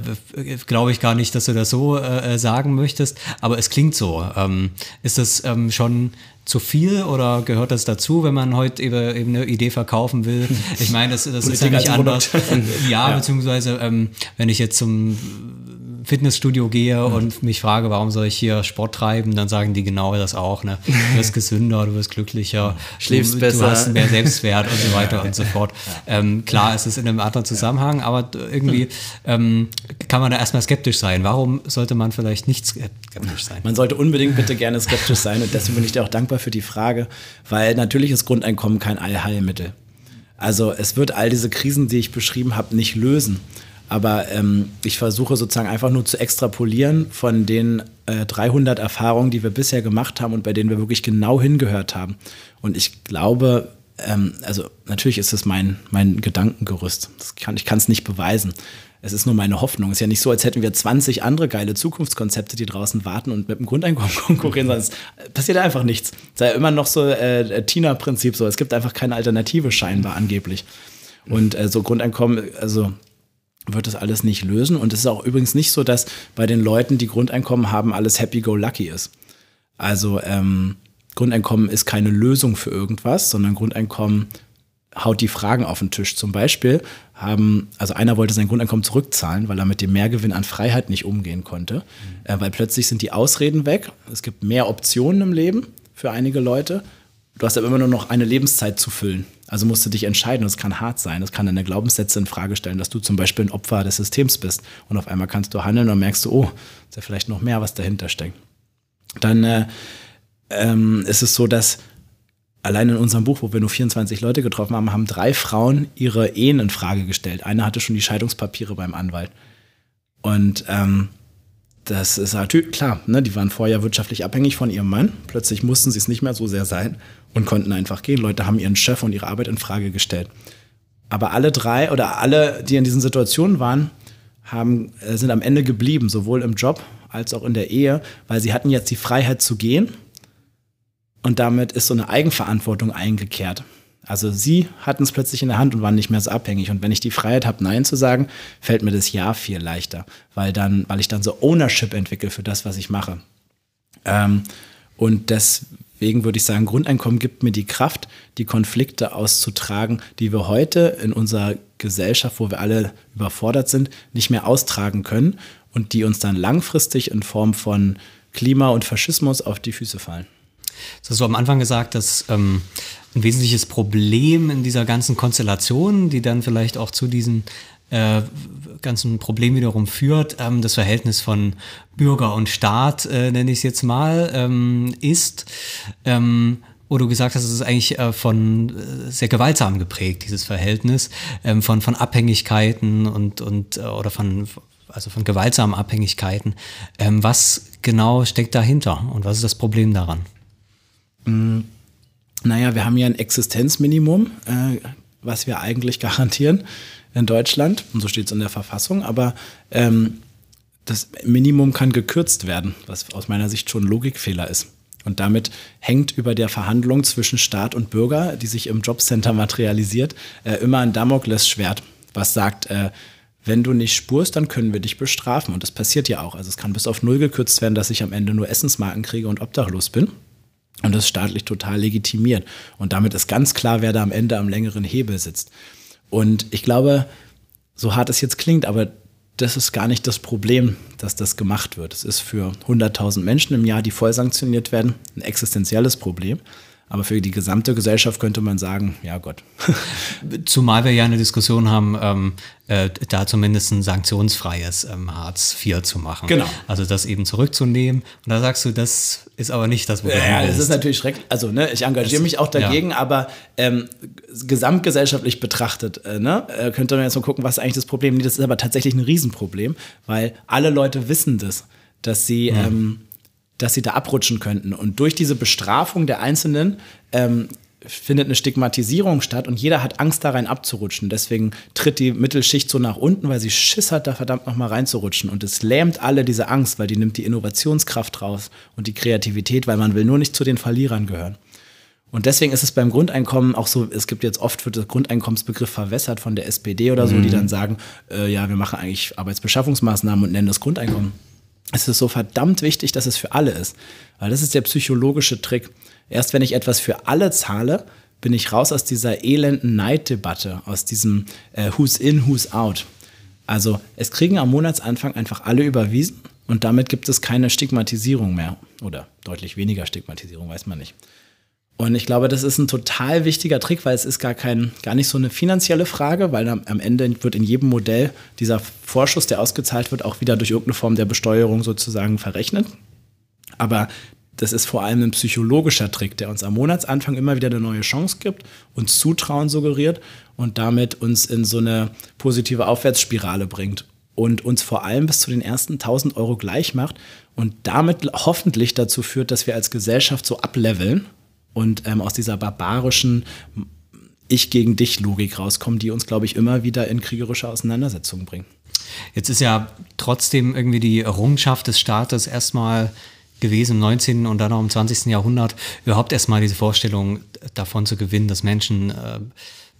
glaube ich gar nicht, dass du das so äh, sagen möchtest, aber es klingt so. Ähm, ist das ähm, schon zu viel oder gehört das dazu, wenn man heute eben, eben eine Idee verkaufen will? Ich meine, das, das [LAUGHS] ist ja nicht anders. [LAUGHS] ja, ja, beziehungsweise ähm, wenn ich jetzt zum Fitnessstudio gehe mhm. und mich frage, warum soll ich hier Sport treiben, dann sagen die genau das auch. Ne? Du wirst [LAUGHS] gesünder, du wirst glücklicher, schläfst du, besser, du hast mehr Selbstwert und so [LAUGHS] weiter und so fort. Ähm, klar ist es in einem anderen Zusammenhang, aber irgendwie ähm, kann man da erstmal skeptisch sein. Warum sollte man vielleicht nicht skeptisch sein? Man sollte unbedingt bitte gerne skeptisch sein und deswegen bin ich dir auch dankbar für die Frage, weil natürlich ist Grundeinkommen kein Allheilmittel. Also es wird all diese Krisen, die ich beschrieben habe, nicht lösen. Aber ähm, ich versuche sozusagen einfach nur zu extrapolieren von den äh, 300 Erfahrungen, die wir bisher gemacht haben und bei denen wir wirklich genau hingehört haben. Und ich glaube, ähm, also natürlich ist es mein, mein Gedankengerüst. Kann, ich kann es nicht beweisen. Es ist nur meine Hoffnung. Es ist ja nicht so, als hätten wir 20 andere geile Zukunftskonzepte, die draußen warten und mit dem Grundeinkommen [LAUGHS] konkurrieren, sondern es passiert einfach nichts. Es ist ja immer noch so äh, Tina-Prinzip so. Es gibt einfach keine Alternative scheinbar angeblich. Und äh, so Grundeinkommen, also wird das alles nicht lösen. Und es ist auch übrigens nicht so, dass bei den Leuten, die Grundeinkommen haben, alles happy-go-lucky ist. Also ähm, Grundeinkommen ist keine Lösung für irgendwas, sondern Grundeinkommen haut die Fragen auf den Tisch. Zum Beispiel haben, also einer wollte sein Grundeinkommen zurückzahlen, weil er mit dem Mehrgewinn an Freiheit nicht umgehen konnte, mhm. äh, weil plötzlich sind die Ausreden weg. Es gibt mehr Optionen im Leben für einige Leute. Du hast aber immer nur noch eine Lebenszeit zu füllen. Also musst du dich entscheiden. Das kann hart sein. Das kann deine Glaubenssätze in Frage stellen, dass du zum Beispiel ein Opfer des Systems bist. Und auf einmal kannst du handeln und merkst du, oh, ist ja vielleicht noch mehr, was dahinter steckt. Dann äh, ähm, ist es so, dass allein in unserem Buch, wo wir nur 24 Leute getroffen haben, haben drei Frauen ihre Ehen in Frage gestellt. Eine hatte schon die Scheidungspapiere beim Anwalt. Und ähm, das ist natürlich klar, ne? die waren vorher wirtschaftlich abhängig von ihrem Mann. Plötzlich mussten sie es nicht mehr so sehr sein und konnten einfach gehen. Leute haben ihren Chef und ihre Arbeit in Frage gestellt. Aber alle drei oder alle, die in diesen Situationen waren, haben, äh, sind am Ende geblieben, sowohl im Job als auch in der Ehe, weil sie hatten jetzt die Freiheit zu gehen und damit ist so eine Eigenverantwortung eingekehrt. Also sie hatten es plötzlich in der Hand und waren nicht mehr so abhängig. Und wenn ich die Freiheit habe, Nein zu sagen, fällt mir das Ja viel leichter, weil dann, weil ich dann so Ownership entwickle für das, was ich mache. Ähm, und deswegen würde ich sagen, Grundeinkommen gibt mir die Kraft, die Konflikte auszutragen, die wir heute in unserer Gesellschaft, wo wir alle überfordert sind, nicht mehr austragen können und die uns dann langfristig in Form von Klima und Faschismus auf die Füße fallen. Das hast du am Anfang gesagt, dass ähm, ein wesentliches Problem in dieser ganzen Konstellation, die dann vielleicht auch zu diesen äh, ganzen Problem wiederum führt, ähm, das Verhältnis von Bürger und Staat, äh, nenne ich es jetzt mal, ähm, ist. Ähm, wo du gesagt hast, es ist eigentlich äh, von äh, sehr gewaltsam geprägt, dieses Verhältnis ähm, von, von Abhängigkeiten und, und äh, oder von also von gewaltsamen Abhängigkeiten. Ähm, was genau steckt dahinter und was ist das Problem daran? Mm, naja, wir haben ja ein Existenzminimum, äh, was wir eigentlich [LAUGHS] garantieren in Deutschland, und so steht es in der Verfassung, aber ähm, das Minimum kann gekürzt werden, was aus meiner Sicht schon ein Logikfehler ist. Und damit hängt über der Verhandlung zwischen Staat und Bürger, die sich im Jobcenter materialisiert, äh, immer ein Damoklesschwert, was sagt, äh, wenn du nicht spurst, dann können wir dich bestrafen. Und das passiert ja auch. Also es kann bis auf null gekürzt werden, dass ich am Ende nur Essensmarken kriege und obdachlos bin. Und das ist staatlich total legitimiert. Und damit ist ganz klar, wer da am Ende am längeren Hebel sitzt. Und ich glaube, so hart es jetzt klingt, aber das ist gar nicht das Problem, dass das gemacht wird. Es ist für 100.000 Menschen im Jahr, die voll sanktioniert werden, ein existenzielles Problem. Aber für die gesamte Gesellschaft könnte man sagen, ja Gott. [LAUGHS] Zumal wir ja eine Diskussion haben, ähm, äh, da zumindest ein sanktionsfreies ähm, Hartz IV zu machen. Genau. Also das eben zurückzunehmen. Und da sagst du, das ist aber nicht das, wo Ja, das ist natürlich schrecklich. Also ne, ich engagiere mich auch dagegen, ja. aber ähm, gesamtgesellschaftlich betrachtet äh, ne, äh, könnte man jetzt mal gucken, was ist eigentlich das Problem. Nee, das ist aber tatsächlich ein Riesenproblem, weil alle Leute wissen das, dass sie... Mhm. Ähm, dass sie da abrutschen könnten. Und durch diese Bestrafung der Einzelnen ähm, findet eine Stigmatisierung statt und jeder hat Angst, da rein abzurutschen. Deswegen tritt die Mittelschicht so nach unten, weil sie Schiss hat, da verdammt nochmal reinzurutschen. Und es lähmt alle diese Angst, weil die nimmt die Innovationskraft raus und die Kreativität, weil man will nur nicht zu den Verlierern gehören. Und deswegen ist es beim Grundeinkommen auch so, es gibt jetzt oft wird der Grundeinkommensbegriff verwässert von der SPD oder so, mhm. die dann sagen, äh, ja, wir machen eigentlich Arbeitsbeschaffungsmaßnahmen und nennen das Grundeinkommen es ist so verdammt wichtig, dass es für alle ist. Weil das ist der psychologische Trick. Erst wenn ich etwas für alle zahle, bin ich raus aus dieser elenden Neiddebatte, aus diesem äh, Who's in, Who's out. Also es kriegen am Monatsanfang einfach alle überwiesen und damit gibt es keine Stigmatisierung mehr oder deutlich weniger Stigmatisierung, weiß man nicht. Und ich glaube, das ist ein total wichtiger Trick, weil es ist gar kein, gar nicht so eine finanzielle Frage, weil am Ende wird in jedem Modell dieser Vorschuss, der ausgezahlt wird, auch wieder durch irgendeine Form der Besteuerung sozusagen verrechnet. Aber das ist vor allem ein psychologischer Trick, der uns am Monatsanfang immer wieder eine neue Chance gibt, uns Zutrauen suggeriert und damit uns in so eine positive Aufwärtsspirale bringt und uns vor allem bis zu den ersten 1000 Euro gleich macht und damit hoffentlich dazu führt, dass wir als Gesellschaft so ableveln und ähm, aus dieser barbarischen Ich gegen dich Logik rauskommen, die uns, glaube ich, immer wieder in kriegerische Auseinandersetzungen bringen. Jetzt ist ja trotzdem irgendwie die Errungenschaft des Staates erstmal gewesen im 19. und dann auch im 20. Jahrhundert überhaupt erstmal diese Vorstellung davon zu gewinnen, dass Menschen äh,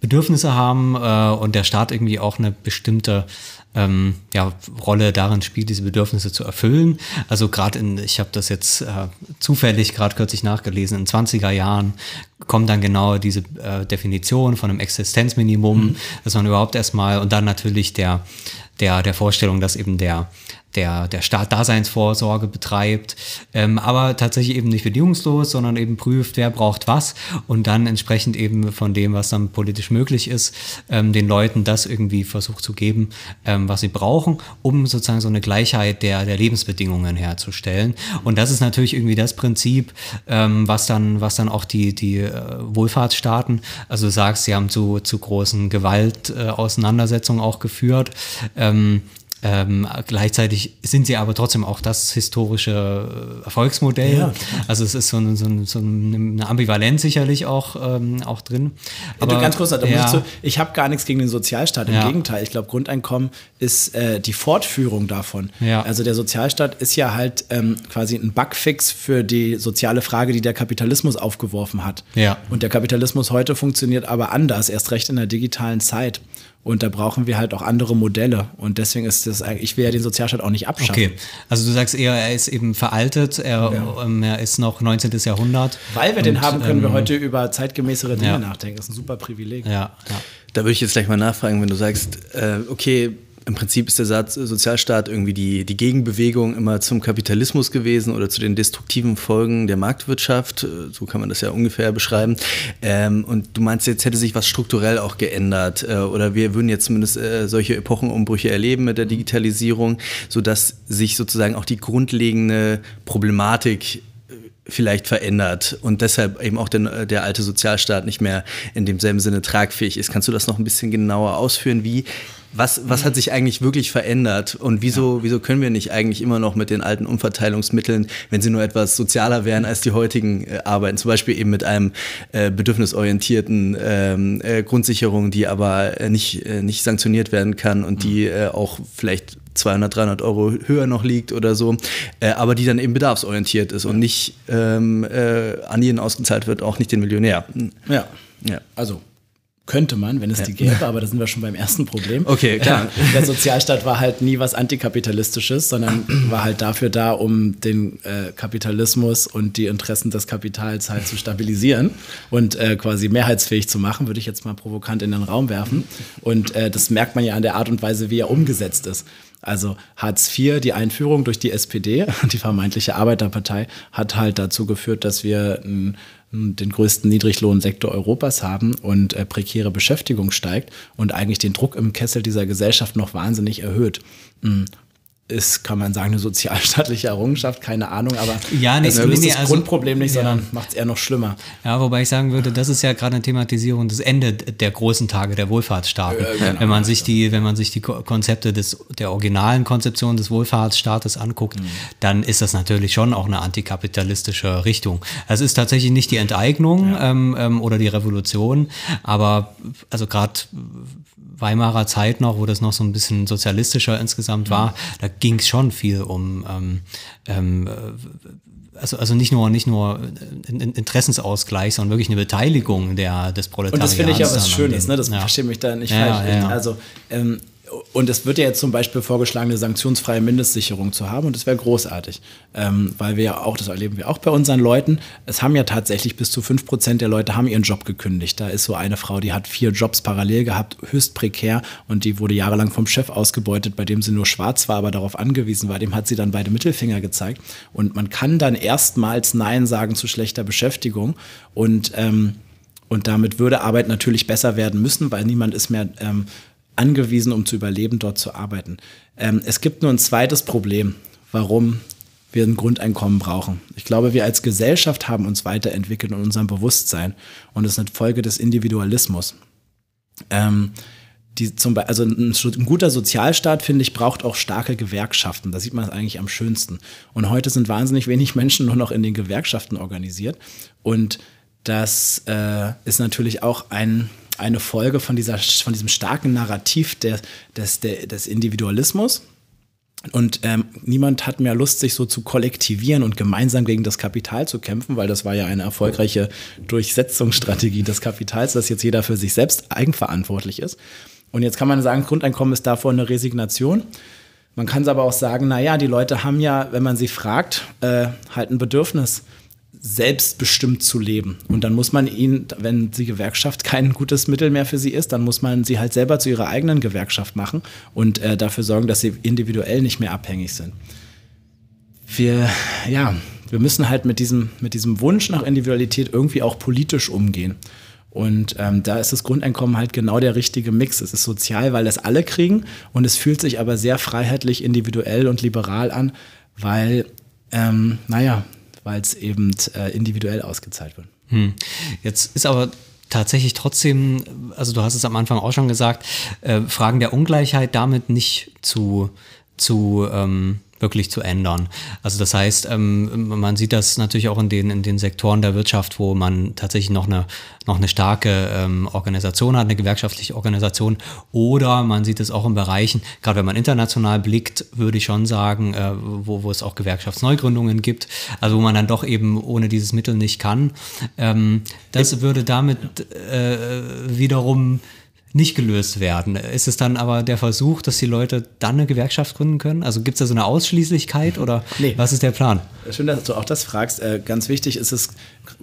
Bedürfnisse haben äh, und der Staat irgendwie auch eine bestimmte ähm, ja, Rolle darin spielt, diese Bedürfnisse zu erfüllen. Also gerade in, ich habe das jetzt äh, zufällig gerade kürzlich nachgelesen, in 20er Jahren kommt dann genau diese äh, Definition von einem Existenzminimum, mhm. dass man überhaupt erstmal und dann natürlich der, der, der Vorstellung, dass eben der der, der Staat Daseinsvorsorge betreibt, ähm, aber tatsächlich eben nicht bedingungslos, sondern eben prüft, wer braucht was und dann entsprechend eben von dem, was dann politisch möglich ist, ähm, den Leuten das irgendwie versucht zu geben, ähm, was sie brauchen, um sozusagen so eine Gleichheit der, der Lebensbedingungen herzustellen. Und das ist natürlich irgendwie das Prinzip, ähm, was dann, was dann auch die, die äh, Wohlfahrtsstaaten, also du sagst, sie haben zu, zu großen Gewaltauseinandersetzungen äh, auch geführt. Ähm, ähm, gleichzeitig sind sie aber trotzdem auch das historische Erfolgsmodell. Ja. Also es ist so, ein, so, ein, so, eine Ambivalenz sicherlich auch, ähm, auch drin. Aber ja, ganz kurz, da ja. ich, ich habe gar nichts gegen den Sozialstaat. Im Gegenteil, ich glaube, Grundeinkommen ist äh, die Fortführung davon. Also der Sozialstaat ist ja halt ähm, quasi ein Bugfix für die soziale Frage, die der Kapitalismus aufgeworfen hat. Und der Kapitalismus heute funktioniert aber anders, erst recht in der digitalen Zeit. Und da brauchen wir halt auch andere Modelle. Und deswegen ist das, ich will ja den Sozialstaat auch nicht abschaffen. Okay, also du sagst eher, er ist eben veraltet, er, ja. ähm, er ist noch 19. Jahrhundert. Weil wir und, den haben, können ähm, wir heute über zeitgemäßere Dinge ja. nachdenken. Das ist ein super Privileg. Ja, ja. Da würde ich jetzt gleich mal nachfragen, wenn du sagst, äh, okay, im Prinzip ist der Satz, Sozialstaat irgendwie die, die Gegenbewegung immer zum Kapitalismus gewesen oder zu den destruktiven Folgen der Marktwirtschaft. So kann man das ja ungefähr beschreiben. Ähm, und du meinst, jetzt hätte sich was strukturell auch geändert äh, oder wir würden jetzt zumindest äh, solche Epochenumbrüche erleben mit der Digitalisierung, sodass sich sozusagen auch die grundlegende Problematik vielleicht verändert und deshalb eben auch der, der alte Sozialstaat nicht mehr in demselben Sinne tragfähig ist. Kannst du das noch ein bisschen genauer ausführen? Wie, was, was hat sich eigentlich wirklich verändert und wieso, ja. wieso können wir nicht eigentlich immer noch mit den alten Umverteilungsmitteln, wenn sie nur etwas sozialer wären als die heutigen, äh, arbeiten? Zum Beispiel eben mit einem äh, bedürfnisorientierten ähm, äh, Grundsicherung, die aber äh, nicht, äh, nicht sanktioniert werden kann und die mhm. äh, auch vielleicht 200, 300 Euro höher noch liegt oder so, äh, aber die dann eben bedarfsorientiert ist und nicht ähm, äh, an jeden ausgezahlt wird, auch nicht den Millionär. Ja. ja. Also könnte man, wenn es ja. die gäbe, aber da sind wir schon beim ersten Problem. Okay, klar. [LAUGHS] Der Sozialstaat war halt nie was Antikapitalistisches, sondern war halt dafür da, um den äh, Kapitalismus und die Interessen des Kapitals halt zu stabilisieren und äh, quasi mehrheitsfähig zu machen, würde ich jetzt mal provokant in den Raum werfen. Und äh, das merkt man ja an der Art und Weise, wie er umgesetzt ist. Also Hartz IV, die Einführung durch die SPD, die vermeintliche Arbeiterpartei, hat halt dazu geführt, dass wir ein den größten Niedriglohnsektor Europas haben und äh, prekäre Beschäftigung steigt und eigentlich den Druck im Kessel dieser Gesellschaft noch wahnsinnig erhöht. Ist, kann man sagen, eine sozialstaatliche Errungenschaft, keine Ahnung, aber ja, nee, das löst das also, Grundproblem nicht, sondern ja. macht es eher noch schlimmer. Ja, wobei ich sagen würde, das ist ja gerade eine Thematisierung des Ende der großen Tage der Wohlfahrtsstaaten. Ja, genau. Wenn man sich die, wenn man sich die Konzepte des, der originalen Konzeption des Wohlfahrtsstaates anguckt, mhm. dann ist das natürlich schon auch eine antikapitalistische Richtung. Es ist tatsächlich nicht die Enteignung ja. ähm, ähm oder die Revolution, aber also gerade Weimarer Zeit noch, wo das noch so ein bisschen sozialistischer insgesamt war, da ging es schon viel um ähm, ähm, also, also nicht nur, nicht nur Interessensausgleich, sondern wirklich eine Beteiligung der, des Proletariats. Und das finde ich ja was Schönes, ne? das ja. verstehe mich da nicht ja, falsch. Ja, also ähm, und es wird ja jetzt zum Beispiel vorgeschlagen, eine sanktionsfreie Mindestsicherung zu haben. Und das wäre großartig, ähm, weil wir ja auch, das erleben wir auch bei unseren Leuten, es haben ja tatsächlich bis zu fünf Prozent der Leute haben ihren Job gekündigt. Da ist so eine Frau, die hat vier Jobs parallel gehabt, höchst prekär. Und die wurde jahrelang vom Chef ausgebeutet, bei dem sie nur schwarz war, aber darauf angewiesen war. Dem hat sie dann beide Mittelfinger gezeigt. Und man kann dann erstmals Nein sagen zu schlechter Beschäftigung. Und ähm, und damit würde Arbeit natürlich besser werden müssen, weil niemand ist mehr ähm, angewiesen, um zu überleben, dort zu arbeiten. Ähm, es gibt nur ein zweites Problem, warum wir ein Grundeinkommen brauchen. Ich glaube, wir als Gesellschaft haben uns weiterentwickelt in unserem Bewusstsein und das ist eine Folge des Individualismus. Ähm, die zum also ein, ein, guter Sozialstaat, finde ich, braucht auch starke Gewerkschaften. Da sieht man es eigentlich am schönsten. Und heute sind wahnsinnig wenig Menschen nur noch in den Gewerkschaften organisiert. Und das äh, ist natürlich auch ein, eine Folge von, dieser, von diesem starken Narrativ der, des, der, des Individualismus. Und ähm, niemand hat mehr Lust, sich so zu kollektivieren und gemeinsam gegen das Kapital zu kämpfen, weil das war ja eine erfolgreiche Durchsetzungsstrategie des Kapitals, dass jetzt jeder für sich selbst eigenverantwortlich ist. Und jetzt kann man sagen, Grundeinkommen ist davor eine Resignation. Man kann es aber auch sagen, naja, die Leute haben ja, wenn man sie fragt, äh, halt ein Bedürfnis selbstbestimmt zu leben. Und dann muss man ihnen, wenn die Gewerkschaft kein gutes Mittel mehr für sie ist, dann muss man sie halt selber zu ihrer eigenen Gewerkschaft machen und äh, dafür sorgen, dass sie individuell nicht mehr abhängig sind. Wir, ja, wir müssen halt mit diesem, mit diesem Wunsch nach Individualität irgendwie auch politisch umgehen. Und ähm, da ist das Grundeinkommen halt genau der richtige Mix. Es ist sozial, weil das alle kriegen und es fühlt sich aber sehr freiheitlich, individuell und liberal an, weil, ähm, naja, weil es eben äh, individuell ausgezahlt wird. Hm. Jetzt ist aber tatsächlich trotzdem, also du hast es am Anfang auch schon gesagt, äh, Fragen der Ungleichheit damit nicht zu, zu ähm, wirklich zu ändern. Also das heißt, ähm, man sieht das natürlich auch in den, in den Sektoren der Wirtschaft, wo man tatsächlich noch eine, noch eine starke ähm, Organisation hat, eine gewerkschaftliche Organisation. Oder man sieht es auch in Bereichen, gerade wenn man international blickt, würde ich schon sagen, äh, wo, wo es auch Gewerkschaftsneugründungen gibt, also wo man dann doch eben ohne dieses Mittel nicht kann. Ähm, das würde damit äh, wiederum nicht gelöst werden. Ist es dann aber der Versuch, dass die Leute dann eine Gewerkschaft gründen können? Also gibt es da so eine Ausschließlichkeit oder [LAUGHS] nee. was ist der Plan? Schön, dass du auch das fragst. Äh, ganz wichtig ist es,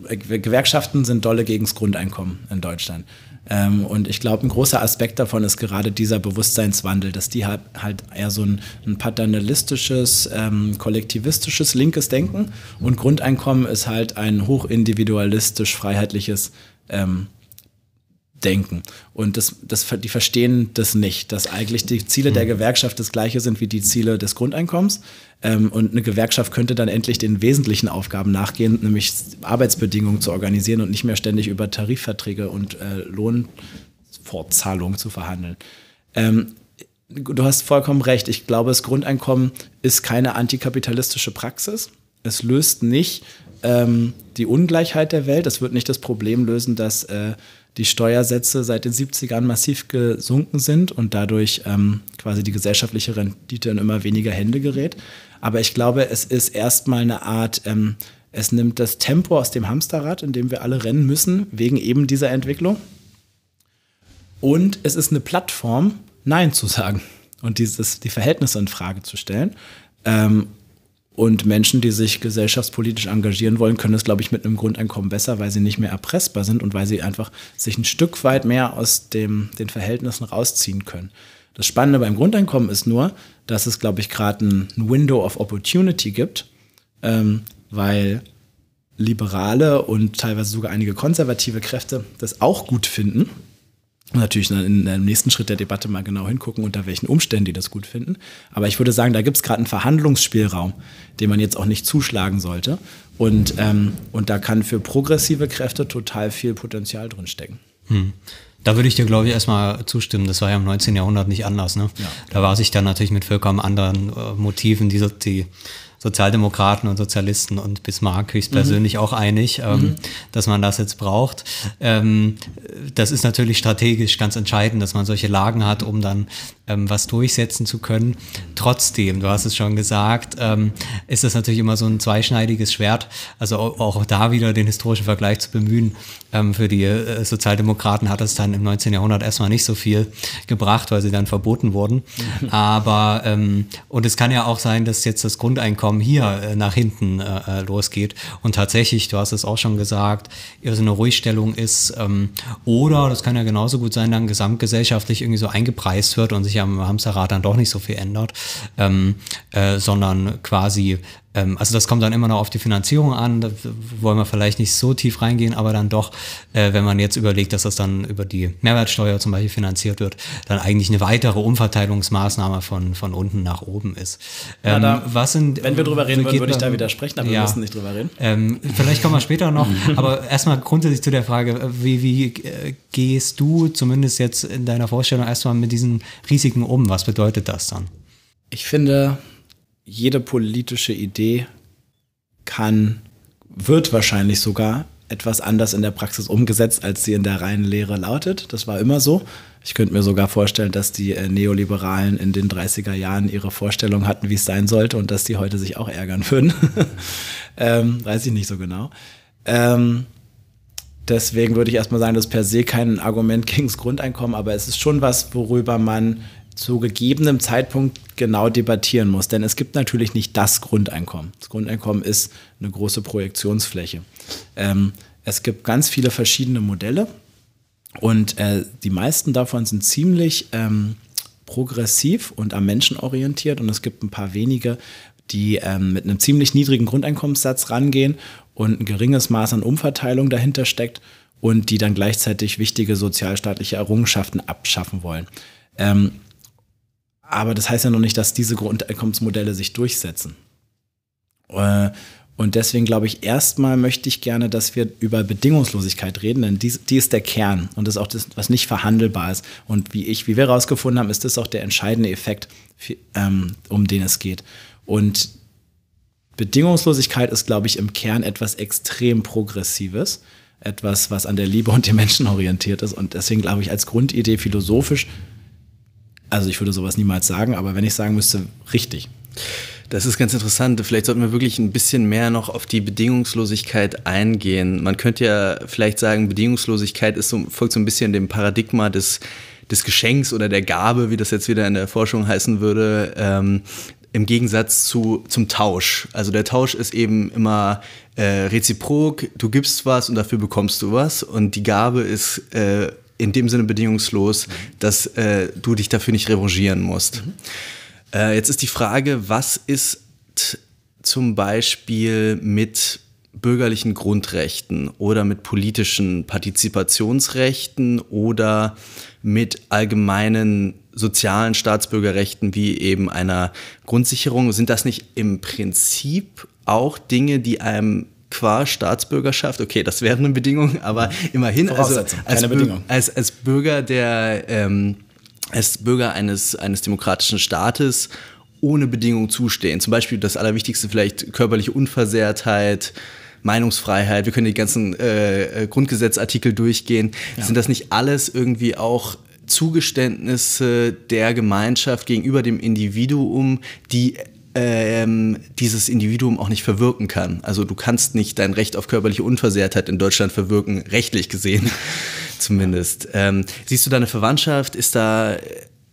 Gewerkschaften sind dolle gegen das Grundeinkommen in Deutschland. Ähm, und ich glaube, ein großer Aspekt davon ist gerade dieser Bewusstseinswandel, dass die halt, halt eher so ein, ein paternalistisches, ähm, kollektivistisches, linkes Denken und Grundeinkommen ist halt ein hochindividualistisch, freiheitliches ähm, denken. Und das, das, die verstehen das nicht, dass eigentlich die Ziele der Gewerkschaft das gleiche sind wie die Ziele des Grundeinkommens. Ähm, und eine Gewerkschaft könnte dann endlich den wesentlichen Aufgaben nachgehen, nämlich Arbeitsbedingungen zu organisieren und nicht mehr ständig über Tarifverträge und äh, Lohnfortzahlungen zu verhandeln. Ähm, du hast vollkommen recht. Ich glaube, das Grundeinkommen ist keine antikapitalistische Praxis. Es löst nicht ähm, die Ungleichheit der Welt. Es wird nicht das Problem lösen, dass äh, die Steuersätze seit den 70ern massiv gesunken sind und dadurch ähm, quasi die gesellschaftliche Rendite in immer weniger Hände gerät. Aber ich glaube, es ist erstmal eine Art, ähm, es nimmt das Tempo aus dem Hamsterrad, in dem wir alle rennen müssen, wegen eben dieser Entwicklung. Und es ist eine Plattform, Nein zu sagen und dieses, die Verhältnisse in Frage zu stellen. Ähm, und Menschen, die sich gesellschaftspolitisch engagieren wollen, können es, glaube ich, mit einem Grundeinkommen besser, weil sie nicht mehr erpressbar sind und weil sie einfach sich ein Stück weit mehr aus dem, den Verhältnissen rausziehen können. Das Spannende beim Grundeinkommen ist nur, dass es, glaube ich, gerade ein Window of Opportunity gibt, ähm, weil liberale und teilweise sogar einige konservative Kräfte das auch gut finden und natürlich in dem nächsten Schritt der Debatte mal genau hingucken, unter welchen Umständen die das gut finden. Aber ich würde sagen, da gibt es gerade einen Verhandlungsspielraum, den man jetzt auch nicht zuschlagen sollte. Und, ähm, und da kann für progressive Kräfte total viel Potenzial drinstecken. Hm. Da würde ich dir, glaube ich, erstmal zustimmen. Das war ja im 19. Jahrhundert nicht anders. Ne? Ja. Da war sich dann natürlich mit vollkommen anderen äh, Motiven die, die Sozialdemokraten und Sozialisten und Bismarck höchstpersönlich mhm. auch einig, ähm, mhm. dass man das jetzt braucht. Ähm, das ist natürlich strategisch ganz entscheidend, dass man solche Lagen hat, um dann ähm, was durchsetzen zu können. Trotzdem, du hast es schon gesagt, ähm, ist das natürlich immer so ein zweischneidiges Schwert. Also auch, da wieder den historischen Vergleich zu bemühen. Ähm, für die äh, Sozialdemokraten hat es dann im 19. Jahrhundert erstmal nicht so viel gebracht, weil sie dann verboten wurden. Mhm. Aber, ähm, und es kann ja auch sein, dass jetzt das Grundeinkommen hier äh, nach hinten äh, äh losgeht. Und tatsächlich, du hast es auch schon gesagt, so eine Ruhigstellung ist. Ähm, oder, das kann ja genauso gut sein, dann gesamtgesellschaftlich irgendwie so eingepreist wird und sich am Hamsterrad dann doch nicht so viel ändert, ähm, äh, sondern quasi also das kommt dann immer noch auf die Finanzierung an, da wollen wir vielleicht nicht so tief reingehen, aber dann doch, äh, wenn man jetzt überlegt, dass das dann über die Mehrwertsteuer zum Beispiel finanziert wird, dann eigentlich eine weitere Umverteilungsmaßnahme von, von unten nach oben ist. Ähm, ja, da, was sind, wenn wir drüber reden würden, würde ich da widersprechen, aber ja, wir müssen nicht drüber reden. Ähm, vielleicht kommen wir später noch, [LAUGHS] aber erstmal grundsätzlich zu der Frage, wie, wie äh, gehst du zumindest jetzt in deiner Vorstellung erstmal mit diesen Risiken um? Was bedeutet das dann? Ich finde, jede politische Idee kann, wird wahrscheinlich sogar etwas anders in der Praxis umgesetzt, als sie in der reinen Lehre lautet. Das war immer so. Ich könnte mir sogar vorstellen, dass die äh, Neoliberalen in den 30er Jahren ihre Vorstellung hatten, wie es sein sollte und dass die heute sich auch ärgern würden. [LAUGHS] ähm, weiß ich nicht so genau. Ähm, deswegen würde ich erstmal sagen, das ist per se kein Argument [LAUGHS] gegen das Grundeinkommen, aber es ist schon was, worüber man zu gegebenem Zeitpunkt genau debattieren muss. Denn es gibt natürlich nicht das Grundeinkommen. Das Grundeinkommen ist eine große Projektionsfläche. Ähm, es gibt ganz viele verschiedene Modelle und äh, die meisten davon sind ziemlich ähm, progressiv und am Menschen orientiert und es gibt ein paar wenige, die ähm, mit einem ziemlich niedrigen Grundeinkommenssatz rangehen und ein geringes Maß an Umverteilung dahinter steckt und die dann gleichzeitig wichtige sozialstaatliche Errungenschaften abschaffen wollen. Ähm, aber das heißt ja noch nicht, dass diese Grundeinkommensmodelle sich durchsetzen. Äh, und deswegen glaube ich, erstmal möchte ich gerne, dass wir über Bedingungslosigkeit reden, denn die, die ist der Kern und das ist auch das, was nicht verhandelbar ist. Und wie ich, wie wir herausgefunden haben, ist das auch der entscheidende Effekt, ähm, um den es geht. Und Bedingungslosigkeit ist, glaube ich, im Kern etwas extrem Progressives, etwas, was an der Liebe und den Menschen orientiert ist. Und deswegen glaube ich, als Grundidee philosophisch also ich würde sowas niemals sagen, aber wenn ich sagen müsste, richtig. Das ist ganz interessant. Vielleicht sollten wir wirklich ein bisschen mehr noch auf die Bedingungslosigkeit eingehen. Man könnte ja vielleicht sagen, Bedingungslosigkeit ist so, folgt so ein bisschen dem Paradigma des, des Geschenks oder der Gabe, wie das jetzt wieder in der Forschung heißen würde, ähm, im Gegensatz zu, zum Tausch. Also der Tausch ist eben immer äh, reziprok, du gibst was und dafür bekommst du was. Und die Gabe ist äh, in dem Sinne bedingungslos, dass äh, du dich dafür nicht revanchieren musst. Äh, jetzt ist die Frage, was ist zum Beispiel mit bürgerlichen Grundrechten oder mit politischen Partizipationsrechten oder mit allgemeinen sozialen Staatsbürgerrechten wie eben einer Grundsicherung. Sind das nicht im Prinzip auch Dinge, die einem qua Staatsbürgerschaft, okay, das wäre eine Bedingung, aber immerhin, also als, Bedingung. als, als Bürger der, ähm, als Bürger eines, eines demokratischen Staates ohne Bedingung zustehen. Zum Beispiel das Allerwichtigste vielleicht körperliche Unversehrtheit, Meinungsfreiheit, wir können die ganzen äh, äh, Grundgesetzartikel durchgehen. Ja. Sind das nicht alles irgendwie auch Zugeständnisse der Gemeinschaft gegenüber dem Individuum, die ähm, dieses Individuum auch nicht verwirken kann. Also du kannst nicht dein Recht auf körperliche Unversehrtheit in Deutschland verwirken, rechtlich gesehen [LAUGHS] zumindest. Ähm, siehst du da eine Verwandtschaft? Ist da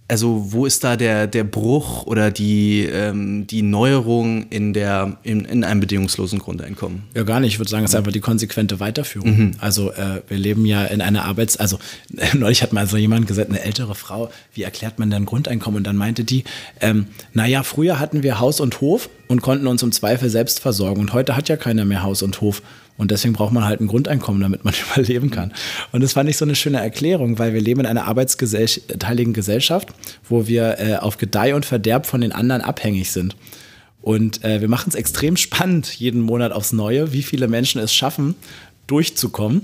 also wo ist da der, der Bruch oder die, ähm, die Neuerung in, der, in, in einem bedingungslosen Grundeinkommen? Ja, gar nicht. Ich würde sagen, es ist einfach die konsequente Weiterführung. Mhm. Also äh, wir leben ja in einer Arbeits-, also äh, [LAUGHS] neulich hat mal so jemand gesagt, eine ältere Frau, wie erklärt man denn Grundeinkommen? Und dann meinte die, ähm, naja, früher hatten wir Haus und Hof und konnten uns im Zweifel selbst versorgen. Und heute hat ja keiner mehr Haus und Hof. Und deswegen braucht man halt ein Grundeinkommen, damit man [LAUGHS] überleben kann. Und das fand ich so eine schöne Erklärung, weil wir leben in einer arbeitsteiligen Gesellschaft, wo wir äh, auf Gedeih und Verderb von den anderen abhängig sind. Und äh, wir machen es extrem spannend jeden Monat aufs Neue, wie viele Menschen es schaffen, durchzukommen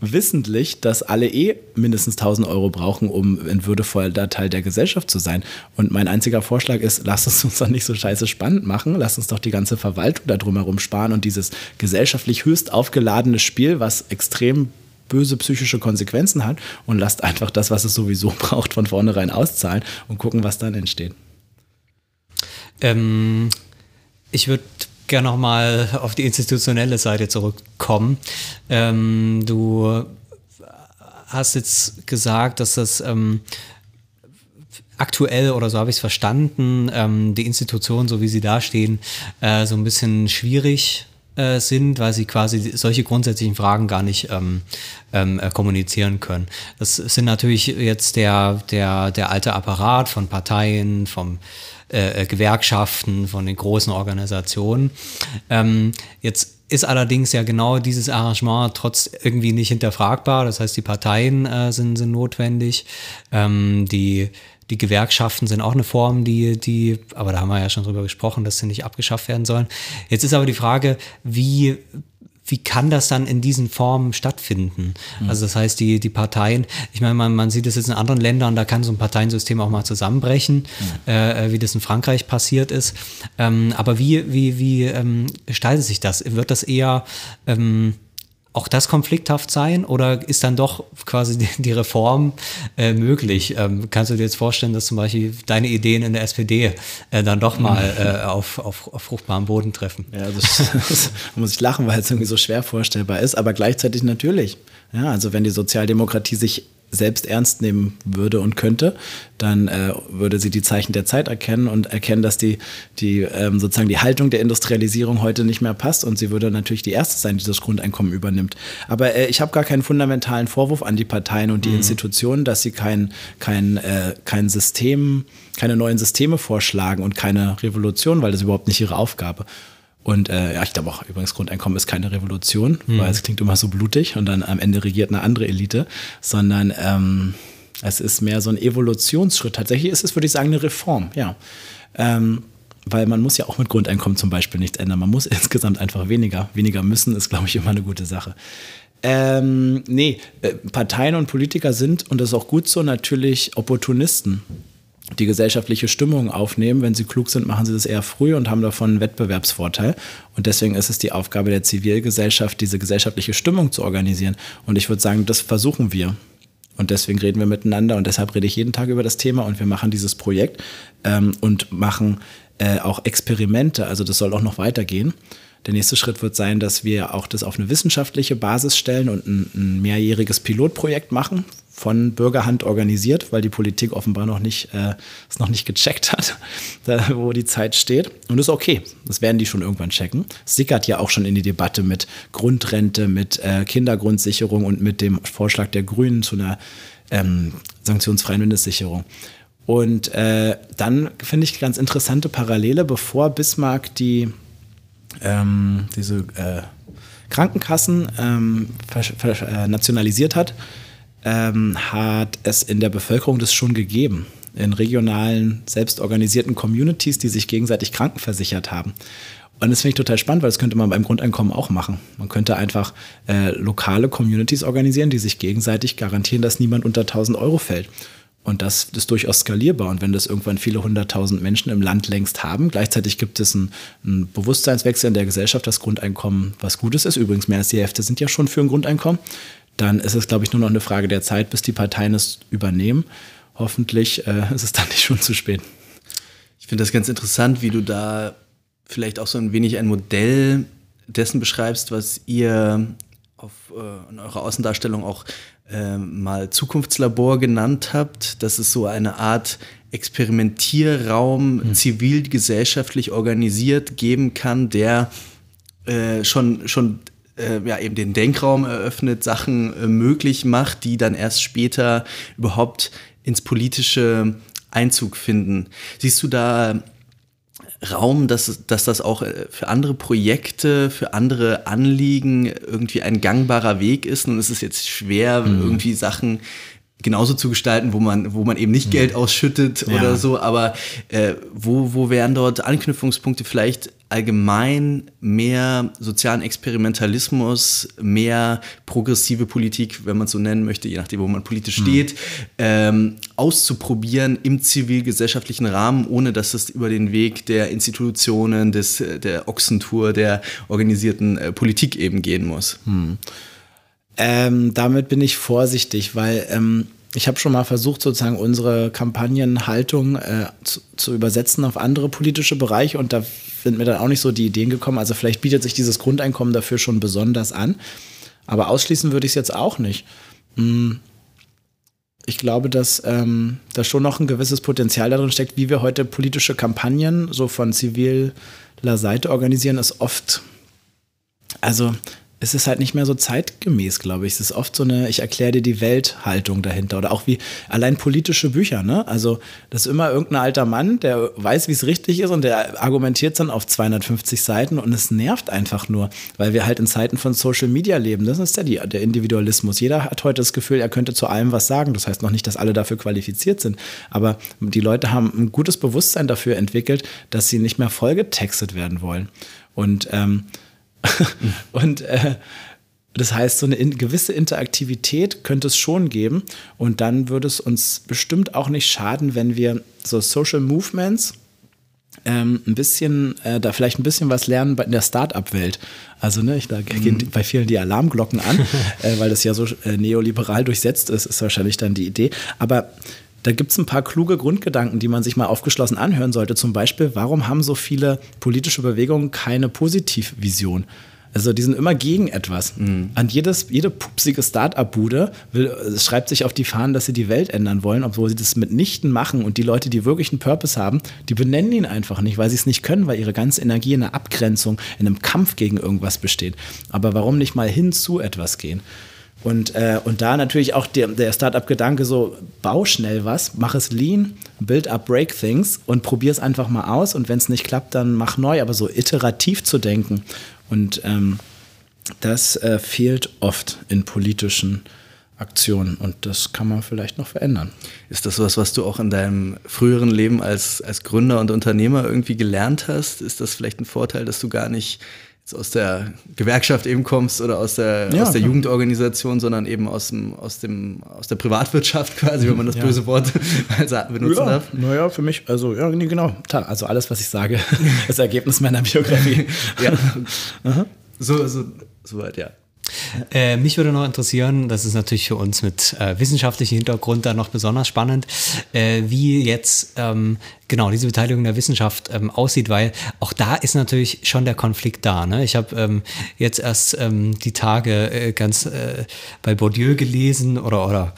wissentlich, dass alle eh mindestens 1000 Euro brauchen, um ein würdevoller Teil der Gesellschaft zu sein. Und mein einziger Vorschlag ist, lass es uns doch nicht so scheiße spannend machen, lass uns doch die ganze Verwaltung da drumherum sparen und dieses gesellschaftlich höchst aufgeladene Spiel, was extrem böse psychische Konsequenzen hat und lasst einfach das, was es sowieso [LAUGHS] braucht, von vornherein auszahlen und gucken, was dann entsteht. Ähm, ich würde gerne nochmal auf die institutionelle Seite zurückkommen. Ähm, du hast jetzt gesagt, dass das ähm, aktuell, oder so habe ich es verstanden, ähm, die Institutionen, so wie sie dastehen, äh, so ein bisschen schwierig äh, sind, weil sie quasi solche grundsätzlichen Fragen gar nicht ähm, ähm, äh, kommunizieren können. Das sind natürlich jetzt der, der, der alte Apparat von Parteien, vom äh, äh, Gewerkschaften, von den großen Organisationen. Ähm, jetzt ist allerdings ja genau dieses Arrangement trotz irgendwie nicht hinterfragbar. Das heißt, die Parteien äh, sind, sind notwendig. Ähm, die, die Gewerkschaften sind auch eine Form, die, die, aber da haben wir ja schon drüber gesprochen, dass sie nicht abgeschafft werden sollen. Jetzt ist aber die Frage, wie wie kann das dann in diesen Formen stattfinden? Mhm. Also das heißt, die, die Parteien, ich meine, man, man sieht es jetzt in anderen Ländern, da kann so ein Parteiensystem auch mal zusammenbrechen, mhm. äh, wie das in Frankreich passiert ist. Ähm, aber wie, wie, wie ähm, gestaltet sich das? Wird das eher ähm, auch das konflikthaft sein oder ist dann doch quasi die, die Reform äh, möglich? Ähm, kannst du dir jetzt vorstellen, dass zum Beispiel deine Ideen in der SPD äh, dann doch mal [LAUGHS] äh, auf, auf, auf fruchtbaren Boden treffen? Ja, das, [LAUGHS] das muss ich lachen, weil es irgendwie so schwer vorstellbar ist, aber gleichzeitig natürlich. Ja, also wenn die Sozialdemokratie sich selbst ernst nehmen würde und könnte, dann äh, würde sie die Zeichen der Zeit erkennen und erkennen, dass die, die ähm, sozusagen die Haltung der Industrialisierung heute nicht mehr passt und sie würde natürlich die erste sein, die das Grundeinkommen übernimmt. Aber äh, ich habe gar keinen fundamentalen Vorwurf an die Parteien und die mhm. Institutionen, dass sie kein, kein, äh, kein System, keine neuen Systeme vorschlagen und keine Revolution, weil das ist überhaupt nicht ihre Aufgabe. Und äh, ja, ich glaube auch übrigens, Grundeinkommen ist keine Revolution, mhm. weil es klingt immer so blutig und dann am Ende regiert eine andere Elite, sondern ähm, es ist mehr so ein Evolutionsschritt. Tatsächlich ist es, würde ich sagen, eine Reform, ja. Ähm, weil man muss ja auch mit Grundeinkommen zum Beispiel nichts ändern. Man muss [LAUGHS] insgesamt einfach weniger. Weniger müssen ist, glaube ich, immer eine gute Sache. Ähm, nee, äh, Parteien und Politiker sind, und das ist auch gut so, natürlich Opportunisten die gesellschaftliche Stimmung aufnehmen. Wenn sie klug sind, machen sie das eher früh und haben davon einen Wettbewerbsvorteil. Und deswegen ist es die Aufgabe der Zivilgesellschaft, diese gesellschaftliche Stimmung zu organisieren. Und ich würde sagen, das versuchen wir. Und deswegen reden wir miteinander und deshalb rede ich jeden Tag über das Thema und wir machen dieses Projekt ähm, und machen äh, auch Experimente. Also das soll auch noch weitergehen. Der nächste Schritt wird sein, dass wir auch das auf eine wissenschaftliche Basis stellen und ein, ein mehrjähriges Pilotprojekt machen, von Bürgerhand organisiert, weil die Politik offenbar noch nicht, äh, es noch nicht gecheckt hat, [LAUGHS] da, wo die Zeit steht. Und ist okay. Das werden die schon irgendwann checken. Es sickert ja auch schon in die Debatte mit Grundrente, mit äh, Kindergrundsicherung und mit dem Vorschlag der Grünen zu einer ähm, sanktionsfreien Mindestsicherung. Und äh, dann finde ich ganz interessante Parallele, bevor Bismarck die ähm, diese äh, Krankenkassen ähm, äh, nationalisiert hat, ähm, hat es in der Bevölkerung das schon gegeben. In regionalen, selbstorganisierten Communities, die sich gegenseitig krankenversichert haben. Und das finde ich total spannend, weil das könnte man beim Grundeinkommen auch machen. Man könnte einfach äh, lokale Communities organisieren, die sich gegenseitig garantieren, dass niemand unter 1000 Euro fällt. Und das ist durchaus skalierbar. Und wenn das irgendwann viele hunderttausend Menschen im Land längst haben, gleichzeitig gibt es einen, einen, Bewusstseinswechsel in der Gesellschaft, dass Grundeinkommen was Gutes ist. Übrigens, mehr als die Hälfte sind ja schon für ein Grundeinkommen. Dann ist es, glaube ich, nur noch eine Frage der Zeit, bis die Parteien es übernehmen. Hoffentlich äh, ist es dann nicht schon zu spät. Ich finde das ganz interessant, wie du da vielleicht auch so ein wenig ein Modell dessen beschreibst, was ihr auf, äh, in eurer Außendarstellung auch äh, mal Zukunftslabor genannt habt, dass es so eine Art Experimentierraum mhm. zivilgesellschaftlich organisiert geben kann, der äh, schon, schon äh, ja, eben den Denkraum eröffnet, Sachen äh, möglich macht, die dann erst später überhaupt ins politische Einzug finden. Siehst du da Raum, dass, dass das auch äh, für andere Projekte, für andere Anliegen irgendwie ein gangbarer Weg ist. Und es ist jetzt schwer, mhm. irgendwie Sachen genauso zu gestalten, wo man, wo man eben nicht mhm. Geld ausschüttet ja. oder so, aber äh, wo, wo wären dort Anknüpfungspunkte vielleicht allgemein mehr sozialen Experimentalismus, mehr progressive Politik, wenn man es so nennen möchte, je nachdem, wo man politisch mhm. steht, ähm, auszuprobieren im zivilgesellschaftlichen Rahmen, ohne dass es über den Weg der Institutionen, des, der Ochsentour, der organisierten äh, Politik eben gehen muss. Mhm. Ähm, damit bin ich vorsichtig, weil ähm, ich habe schon mal versucht, sozusagen unsere Kampagnenhaltung äh, zu, zu, übersetzen auf andere politische Bereiche und da sind mir dann auch nicht so die Ideen gekommen. Also vielleicht bietet sich dieses Grundeinkommen dafür schon besonders an, aber ausschließen würde ich es jetzt auch nicht. Hm. Ich glaube, dass ähm, da schon noch ein gewisses Potenzial darin steckt, wie wir heute politische Kampagnen so von ziviler Seite organisieren, ist oft, also es ist halt nicht mehr so zeitgemäß, glaube ich. Es ist oft so eine, ich erkläre dir die Welthaltung dahinter. Oder auch wie allein politische Bücher, ne? Also, das ist immer irgendein alter Mann, der weiß, wie es richtig ist und der argumentiert dann auf 250 Seiten und es nervt einfach nur, weil wir halt in Zeiten von Social Media leben. Das ist ja die, der Individualismus. Jeder hat heute das Gefühl, er könnte zu allem was sagen. Das heißt noch nicht, dass alle dafür qualifiziert sind. Aber die Leute haben ein gutes Bewusstsein dafür entwickelt, dass sie nicht mehr vollgetextet werden wollen. Und ähm, [LAUGHS] und äh, das heißt, so eine in, gewisse Interaktivität könnte es schon geben. Und dann würde es uns bestimmt auch nicht schaden, wenn wir so Social Movements ähm, ein bisschen, äh, da vielleicht ein bisschen was lernen in der Start-up-Welt. Also, ne, ich, da gehen mhm. bei vielen die Alarmglocken an, [LAUGHS] äh, weil das ja so äh, neoliberal durchsetzt ist, ist wahrscheinlich dann die Idee. Aber da gibt es ein paar kluge Grundgedanken, die man sich mal aufgeschlossen anhören sollte. Zum Beispiel, warum haben so viele politische Bewegungen keine Positivvision? Also die sind immer gegen etwas. Mhm. An jedes, jede pupsige Start-up-Bude schreibt sich auf die Fahnen, dass sie die Welt ändern wollen, obwohl sie das mitnichten machen. Und die Leute, die wirklich einen Purpose haben, die benennen ihn einfach nicht, weil sie es nicht können, weil ihre ganze Energie in einer Abgrenzung, in einem Kampf gegen irgendwas besteht. Aber warum nicht mal hin zu etwas gehen? Und, äh, und da natürlich auch der, der Startup-Gedanke so, bau schnell was, mach es lean, build up, break things und probier es einfach mal aus. Und wenn es nicht klappt, dann mach neu, aber so iterativ zu denken. Und ähm, das äh, fehlt oft in politischen Aktionen und das kann man vielleicht noch verändern. Ist das was, was du auch in deinem früheren Leben als, als Gründer und Unternehmer irgendwie gelernt hast? Ist das vielleicht ein Vorteil, dass du gar nicht aus der Gewerkschaft eben kommst oder aus der, ja, aus der Jugendorganisation, sondern eben aus, dem, aus, dem, aus der Privatwirtschaft [LAUGHS] quasi, wenn man das ja. böse Wort [LAUGHS] benutzen ja, darf. Naja, für mich, also ja, nee, genau. Also alles, was ich sage, [LAUGHS] ist Ergebnis meiner Biografie. ja. so, so, soweit, ja. Äh, mich würde noch interessieren, das ist natürlich für uns mit äh, wissenschaftlichem Hintergrund da noch besonders spannend, äh, wie jetzt ähm, genau diese Beteiligung der Wissenschaft ähm, aussieht, weil auch da ist natürlich schon der Konflikt da. Ne? Ich habe ähm, jetzt erst ähm, die Tage äh, ganz äh, bei Bourdieu gelesen oder, oder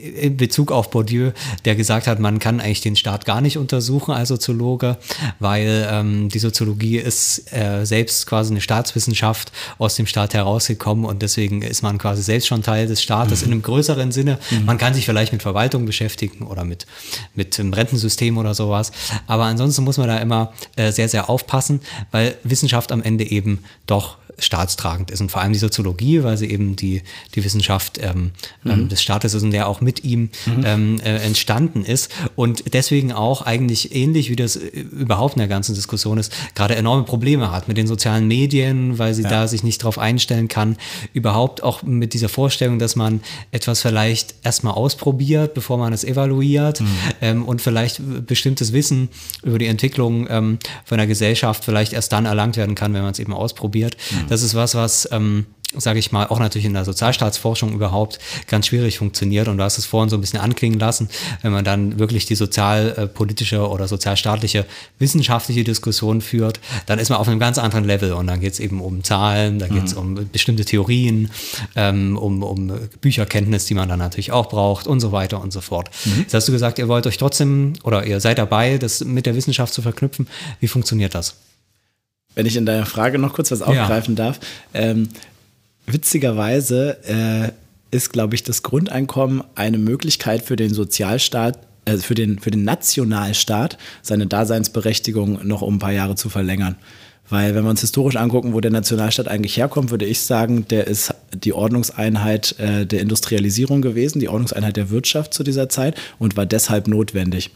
in Bezug auf Bourdieu, der gesagt hat, man kann eigentlich den Staat gar nicht untersuchen als Soziologe, weil ähm, die Soziologie ist äh, selbst quasi eine Staatswissenschaft aus dem Staat herausgekommen und deswegen ist man quasi selbst schon Teil des Staates mhm. in einem größeren Sinne. Mhm. Man kann sich vielleicht mit Verwaltung beschäftigen oder mit, mit dem Rentensystem oder sowas, aber ansonsten muss man da immer äh, sehr, sehr aufpassen, weil Wissenschaft am Ende eben doch staatstragend ist und vor allem die Soziologie, weil sie eben die, die Wissenschaft ähm, mhm. Ähm, des Staates ist und der auch mit ihm mhm. ähm, äh, entstanden ist und deswegen auch eigentlich ähnlich wie das äh, überhaupt in der ganzen Diskussion ist, gerade enorme Probleme hat mit den sozialen Medien, weil sie ja. da sich nicht darauf einstellen kann, überhaupt auch mit dieser Vorstellung, dass man etwas vielleicht erstmal ausprobiert, bevor man es evaluiert mhm. ähm, und vielleicht bestimmtes Wissen über die Entwicklung ähm, von der Gesellschaft vielleicht erst dann erlangt werden kann, wenn man es eben ausprobiert. Mhm. Das ist was, was ähm, sage ich mal, auch natürlich in der Sozialstaatsforschung überhaupt ganz schwierig funktioniert. Und du hast es vorhin so ein bisschen anklingen lassen, wenn man dann wirklich die sozialpolitische oder sozialstaatliche wissenschaftliche Diskussion führt, dann ist man auf einem ganz anderen Level. Und dann geht es eben um Zahlen, da geht es mhm. um bestimmte Theorien, ähm, um, um Bücherkenntnis, die man dann natürlich auch braucht und so weiter und so fort. Mhm. Jetzt hast du gesagt, ihr wollt euch trotzdem oder ihr seid dabei, das mit der Wissenschaft zu verknüpfen. Wie funktioniert das? Wenn ich in deiner Frage noch kurz was aufgreifen ja. darf. Ähm, witzigerweise äh, ist, glaube ich, das Grundeinkommen eine Möglichkeit für den Sozialstaat, äh, für, den, für den Nationalstaat, seine Daseinsberechtigung noch um ein paar Jahre zu verlängern. Weil wenn wir uns historisch angucken, wo der Nationalstaat eigentlich herkommt, würde ich sagen, der ist die Ordnungseinheit äh, der Industrialisierung gewesen, die Ordnungseinheit der Wirtschaft zu dieser Zeit und war deshalb notwendig.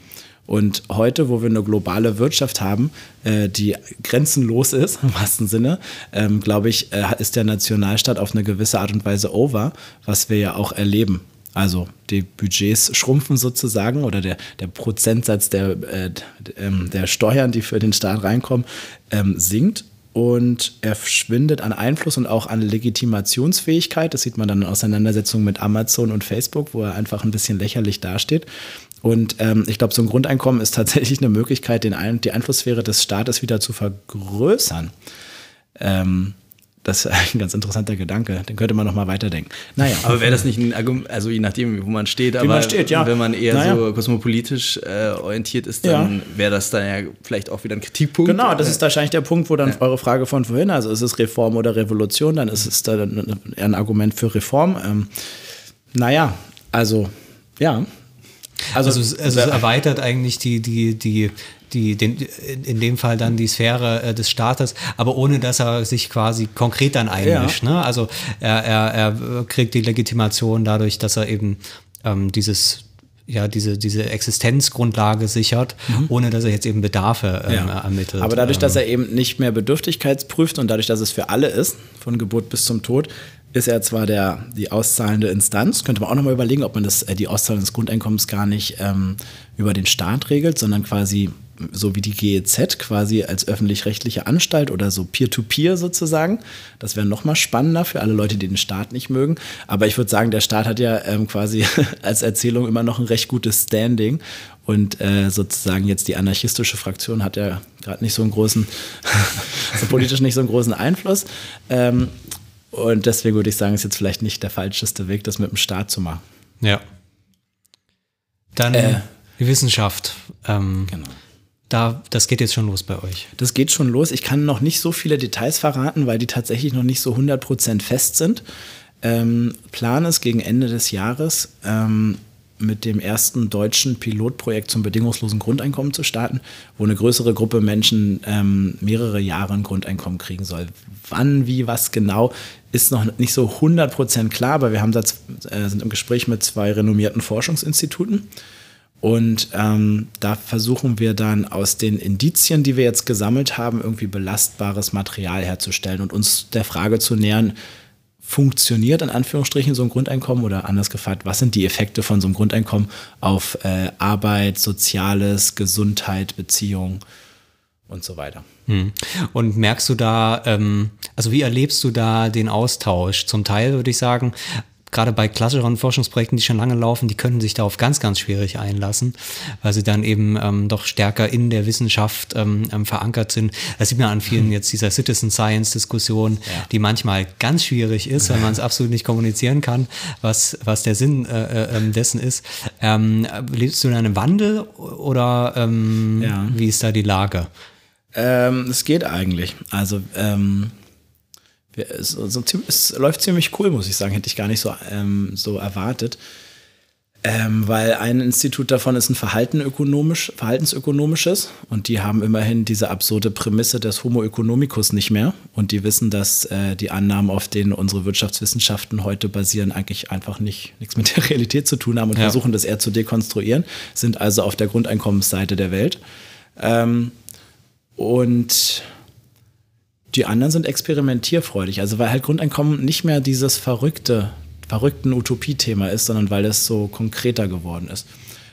Und heute, wo wir eine globale Wirtschaft haben, äh, die grenzenlos ist, [LAUGHS] im wahrsten Sinne, ähm, glaube ich, äh, ist der Nationalstaat auf eine gewisse Art und Weise over, was wir ja auch erleben. Also die Budgets schrumpfen sozusagen oder der, der Prozentsatz der, äh, ähm, der Steuern, die für den Staat reinkommen, ähm, sinkt und er schwindet an Einfluss und auch an Legitimationsfähigkeit. Das sieht man dann in Auseinandersetzungen mit Amazon und Facebook, wo er einfach ein bisschen lächerlich dasteht. Und ähm, ich glaube, so ein Grundeinkommen ist tatsächlich eine Möglichkeit, den Ein die Einflusssphäre des Staates wieder zu vergrößern. Ähm, das ist ein ganz interessanter Gedanke. Den könnte man noch mal weiterdenken. Naja. Aber wäre das nicht ein Argument, also je nachdem, wo man steht, Wie aber man steht, ja. wenn man eher naja. so kosmopolitisch äh, orientiert ist, dann ja. wäre das dann ja vielleicht auch wieder ein Kritikpunkt. Genau, das ist wahrscheinlich der Punkt, wo dann ja. eure Frage von vorhin, also ist es Reform oder Revolution, dann ist es dann eher ein Argument für Reform. Ähm, naja, also ja, also, also, es, also es erweitert eigentlich die, die, die, die, den, in dem Fall dann die Sphäre äh, des Staates, aber ohne dass er sich quasi konkret dann einmischt. Ja. Ne? Also er, er, er kriegt die Legitimation dadurch, dass er eben ähm, dieses ja, diese, diese Existenzgrundlage sichert, mhm. ohne dass er jetzt eben Bedarfe ähm, ja. ermittelt. Aber dadurch, dass er eben nicht mehr Bedürftigkeitsprüft und dadurch, dass es für alle ist, von Geburt bis zum Tod, ist er zwar der, die auszahlende Instanz, könnte man auch nochmal überlegen, ob man das, äh, die Auszahlung des Grundeinkommens gar nicht ähm, über den Staat regelt, sondern quasi so wie die GEZ quasi als öffentlich-rechtliche Anstalt oder so Peer-to-Peer -Peer sozusagen. Das wäre nochmal spannender für alle Leute, die den Staat nicht mögen. Aber ich würde sagen, der Staat hat ja ähm, quasi [LAUGHS] als Erzählung immer noch ein recht gutes Standing. Und äh, sozusagen jetzt die anarchistische Fraktion hat ja gerade nicht so einen großen, [LAUGHS] also politisch nicht so einen großen Einfluss. Ähm, und deswegen würde ich sagen, ist jetzt vielleicht nicht der falscheste Weg, das mit dem Staat zu machen. Ja. Dann äh, die Wissenschaft. Ähm, genau. Da, das geht jetzt schon los bei euch. Das geht schon los. Ich kann noch nicht so viele Details verraten, weil die tatsächlich noch nicht so 100% fest sind. Ähm, Plan ist gegen Ende des Jahres ähm, mit dem ersten deutschen Pilotprojekt zum bedingungslosen Grundeinkommen zu starten, wo eine größere Gruppe Menschen ähm, mehrere Jahre ein Grundeinkommen kriegen soll. Wann, wie, was genau, ist noch nicht so 100% klar, aber wir haben da, äh, sind im Gespräch mit zwei renommierten Forschungsinstituten. Und ähm, da versuchen wir dann aus den Indizien, die wir jetzt gesammelt haben, irgendwie belastbares Material herzustellen und uns der Frage zu nähern, funktioniert in Anführungsstrichen so ein Grundeinkommen oder anders gefragt, was sind die Effekte von so einem Grundeinkommen auf äh, Arbeit, Soziales, Gesundheit, Beziehungen und so weiter. Hm. Und merkst du da, ähm, also wie erlebst du da den Austausch? Zum Teil würde ich sagen, gerade bei klassischeren Forschungsprojekten, die schon lange laufen, die könnten sich darauf ganz, ganz schwierig einlassen, weil sie dann eben ähm, doch stärker in der Wissenschaft ähm, ähm, verankert sind. Das sieht man an vielen jetzt dieser Citizen Science Diskussion, ja. die manchmal ganz schwierig ist, weil man es [LAUGHS] absolut nicht kommunizieren kann, was, was der Sinn äh, äh, ähm, dessen ist. Ähm, lebst du in einem Wandel oder ähm, ja. wie ist da die Lage? Ähm, es geht eigentlich. Also ähm, es, so, es, läuft ziemlich cool, muss ich sagen. Hätte ich gar nicht so, ähm, so erwartet. Ähm, weil ein Institut davon ist ein Verhalten ökonomisch, verhaltensökonomisches und die haben immerhin diese absurde Prämisse des Homo economicus nicht mehr und die wissen, dass äh, die Annahmen, auf denen unsere Wirtschaftswissenschaften heute basieren, eigentlich einfach nicht, nichts mit der [LAUGHS] Realität zu tun haben und ja. versuchen das eher zu dekonstruieren, sind also auf der Grundeinkommensseite der Welt. Ähm, und die anderen sind experimentierfreudig. Also weil halt Grundeinkommen nicht mehr dieses verrückte, verrückten Utopie-Thema ist, sondern weil es so konkreter geworden ist.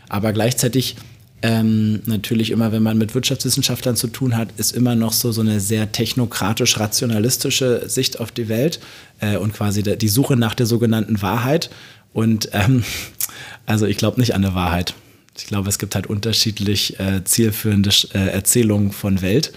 Aber gleichzeitig ähm, natürlich immer, wenn man mit Wirtschaftswissenschaftlern zu tun hat, ist immer noch so, so eine sehr technokratisch-rationalistische Sicht auf die Welt äh, und quasi die Suche nach der sogenannten Wahrheit. Und ähm, [LAUGHS] also ich glaube nicht an eine Wahrheit. Ich glaube, es gibt halt unterschiedlich äh, zielführende äh, Erzählungen von Welt.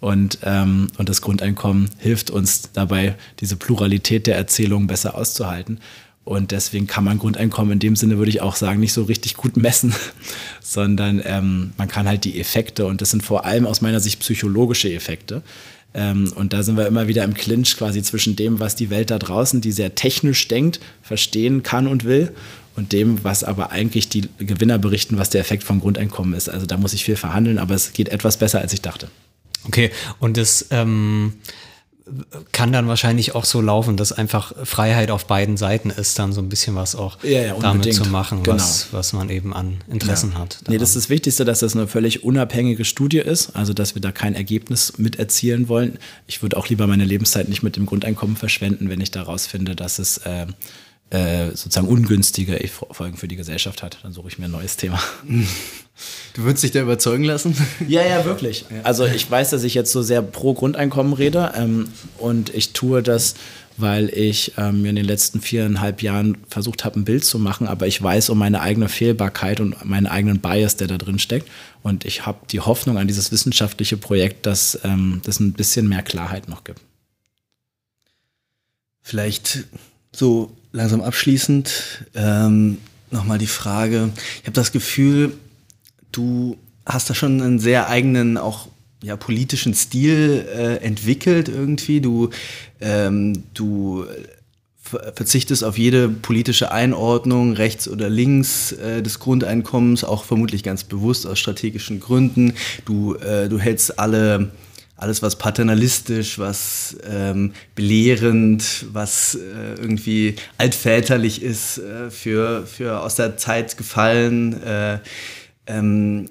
Und, ähm, und das Grundeinkommen hilft uns dabei, diese Pluralität der Erzählungen besser auszuhalten. Und deswegen kann man Grundeinkommen in dem Sinne, würde ich auch sagen, nicht so richtig gut messen, [LAUGHS] sondern ähm, man kann halt die Effekte, und das sind vor allem aus meiner Sicht psychologische Effekte. Ähm, und da sind wir immer wieder im Clinch quasi zwischen dem, was die Welt da draußen, die sehr technisch denkt, verstehen kann und will, und dem, was aber eigentlich die Gewinner berichten, was der Effekt vom Grundeinkommen ist. Also da muss ich viel verhandeln, aber es geht etwas besser, als ich dachte. Okay, und das ähm, kann dann wahrscheinlich auch so laufen, dass einfach Freiheit auf beiden Seiten ist, dann so ein bisschen was auch ja, ja, damit zu machen, genau. was, was man eben an Interessen ja. hat. Daran. Nee, das ist das Wichtigste, dass das eine völlig unabhängige Studie ist, also dass wir da kein Ergebnis mit erzielen wollen. Ich würde auch lieber meine Lebenszeit nicht mit dem Grundeinkommen verschwenden, wenn ich daraus finde, dass es äh, äh, sozusagen ungünstige Folgen für die Gesellschaft hat. Dann suche ich mir ein neues Thema. [LAUGHS] Du würdest dich da überzeugen lassen? [LAUGHS] Ja, ja, wirklich. Also ich weiß, dass ich jetzt so sehr pro Grundeinkommen rede ähm, und ich tue das, weil ich ähm, mir in den letzten viereinhalb Jahren versucht habe, ein Bild zu machen, aber ich weiß um meine eigene Fehlbarkeit und meinen eigenen Bias, der da drin steckt. Und ich habe die Hoffnung an dieses wissenschaftliche Projekt, dass ähm, das ein bisschen mehr Klarheit noch gibt. Vielleicht so langsam abschließend ähm, nochmal die Frage. Ich habe das Gefühl, du hast da schon einen sehr eigenen, auch ja, politischen Stil äh, entwickelt irgendwie. Du, ähm, du verzichtest auf jede politische Einordnung rechts oder links äh, des Grundeinkommens, auch vermutlich ganz bewusst aus strategischen Gründen. Du, äh, du hältst alle alles, was paternalistisch, was ähm, belehrend, was äh, irgendwie altväterlich ist, äh, für, für aus der Zeit gefallen. Äh, ähm,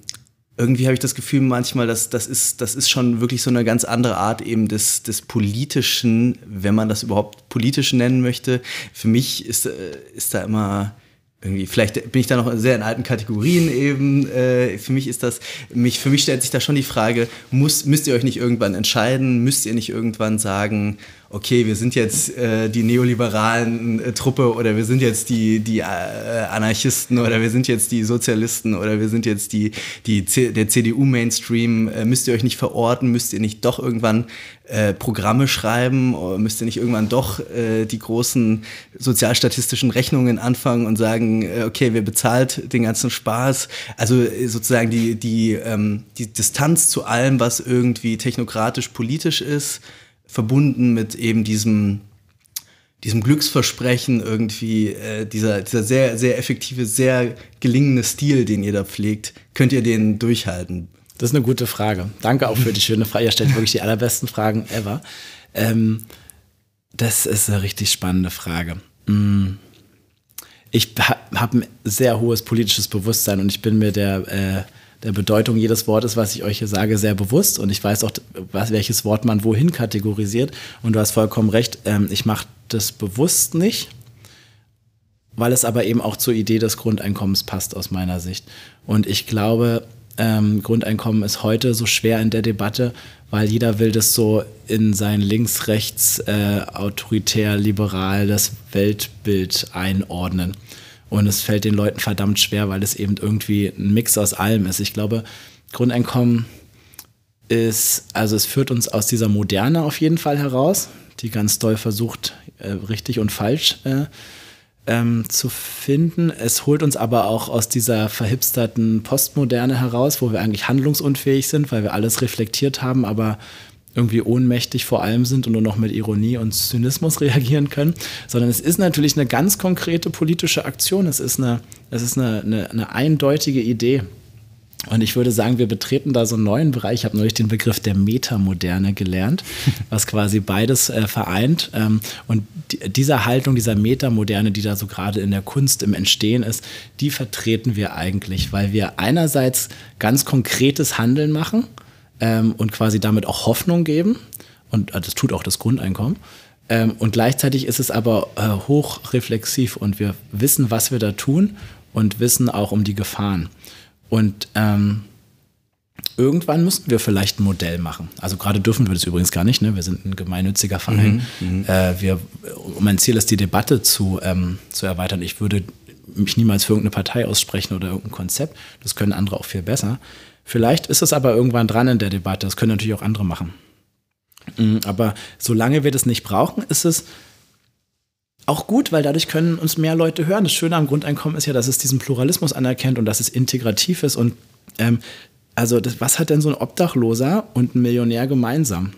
irgendwie habe ich das Gefühl manchmal, dass das ist, das ist schon wirklich so eine ganz andere Art eben des, des Politischen, wenn man das überhaupt politisch nennen möchte. Für mich ist, äh, ist da immer irgendwie, vielleicht bin ich da noch sehr in alten Kategorien eben. Äh, für mich ist das, mich, für mich stellt sich da schon die Frage, muss, müsst ihr euch nicht irgendwann entscheiden? Müsst ihr nicht irgendwann sagen, okay, wir sind jetzt äh, die neoliberalen äh, Truppe oder wir sind jetzt die, die äh, Anarchisten oder wir sind jetzt die Sozialisten oder wir sind jetzt die, die der CDU-Mainstream, äh, müsst ihr euch nicht verorten, müsst ihr nicht doch irgendwann äh, Programme schreiben, oder müsst ihr nicht irgendwann doch äh, die großen sozialstatistischen Rechnungen anfangen und sagen, äh, okay, wer bezahlt den ganzen Spaß? Also äh, sozusagen die, die, ähm, die Distanz zu allem, was irgendwie technokratisch politisch ist, verbunden mit eben diesem, diesem Glücksversprechen irgendwie, äh, dieser, dieser sehr, sehr effektive, sehr gelingende Stil, den ihr da pflegt, könnt ihr den durchhalten? Das ist eine gute Frage. Danke auch für die schöne Frage. Ihr stellt wirklich die allerbesten Fragen ever. Ähm, das ist eine richtig spannende Frage. Mm. Ich habe ein sehr hohes politisches Bewusstsein und ich bin mir der äh, der Bedeutung jedes Wortes, was ich euch hier sage, sehr bewusst und ich weiß auch, was, welches Wort man wohin kategorisiert. Und du hast vollkommen recht, ähm, ich mache das bewusst nicht, weil es aber eben auch zur Idee des Grundeinkommens passt aus meiner Sicht. Und ich glaube, ähm, Grundeinkommen ist heute so schwer in der Debatte, weil jeder will das so in sein links-rechts äh, Weltbild einordnen. Und es fällt den Leuten verdammt schwer, weil es eben irgendwie ein Mix aus allem ist. Ich glaube, Grundeinkommen ist, also es führt uns aus dieser Moderne auf jeden Fall heraus, die ganz doll versucht, äh, richtig und falsch äh, ähm, zu finden. Es holt uns aber auch aus dieser verhipsterten Postmoderne heraus, wo wir eigentlich handlungsunfähig sind, weil wir alles reflektiert haben, aber irgendwie ohnmächtig vor allem sind und nur noch mit Ironie und Zynismus [LAUGHS] reagieren können, sondern es ist natürlich eine ganz konkrete politische Aktion. Es ist eine, es ist eine, eine, eine eindeutige Idee. Und ich würde sagen, wir betreten da so einen neuen Bereich. Ich habe neulich den Begriff der Metamoderne gelernt, [LAUGHS] was quasi beides äh, vereint. Ähm, und die, dieser Haltung, dieser Metamoderne, die da so gerade in der Kunst im Entstehen ist, die vertreten wir eigentlich, weil wir einerseits ganz konkretes Handeln machen ähm, und quasi damit auch Hoffnung geben. Und äh, das tut auch das Grundeinkommen. Ähm, und gleichzeitig ist es aber äh, hochreflexiv und wir wissen, was wir da tun und wissen auch um die Gefahren. Und ähm, irgendwann müssten wir vielleicht ein Modell machen. Also gerade dürfen wir das übrigens gar nicht. Ne? Wir sind ein gemeinnütziger Verein. Mhm, äh, wir, mein Ziel ist, die Debatte zu, ähm, zu erweitern. Ich würde mich niemals für irgendeine Partei aussprechen oder irgendein Konzept. Das können andere auch viel besser. Vielleicht ist es aber irgendwann dran in der Debatte. Das können natürlich auch andere machen. Mhm, aber solange wir das nicht brauchen, ist es auch gut, weil dadurch können uns mehr Leute hören. Das Schöne am Grundeinkommen ist ja, dass es diesen Pluralismus anerkennt und dass es integrativ ist. Und ähm, also, das, was hat denn so ein Obdachloser und ein Millionär gemeinsam?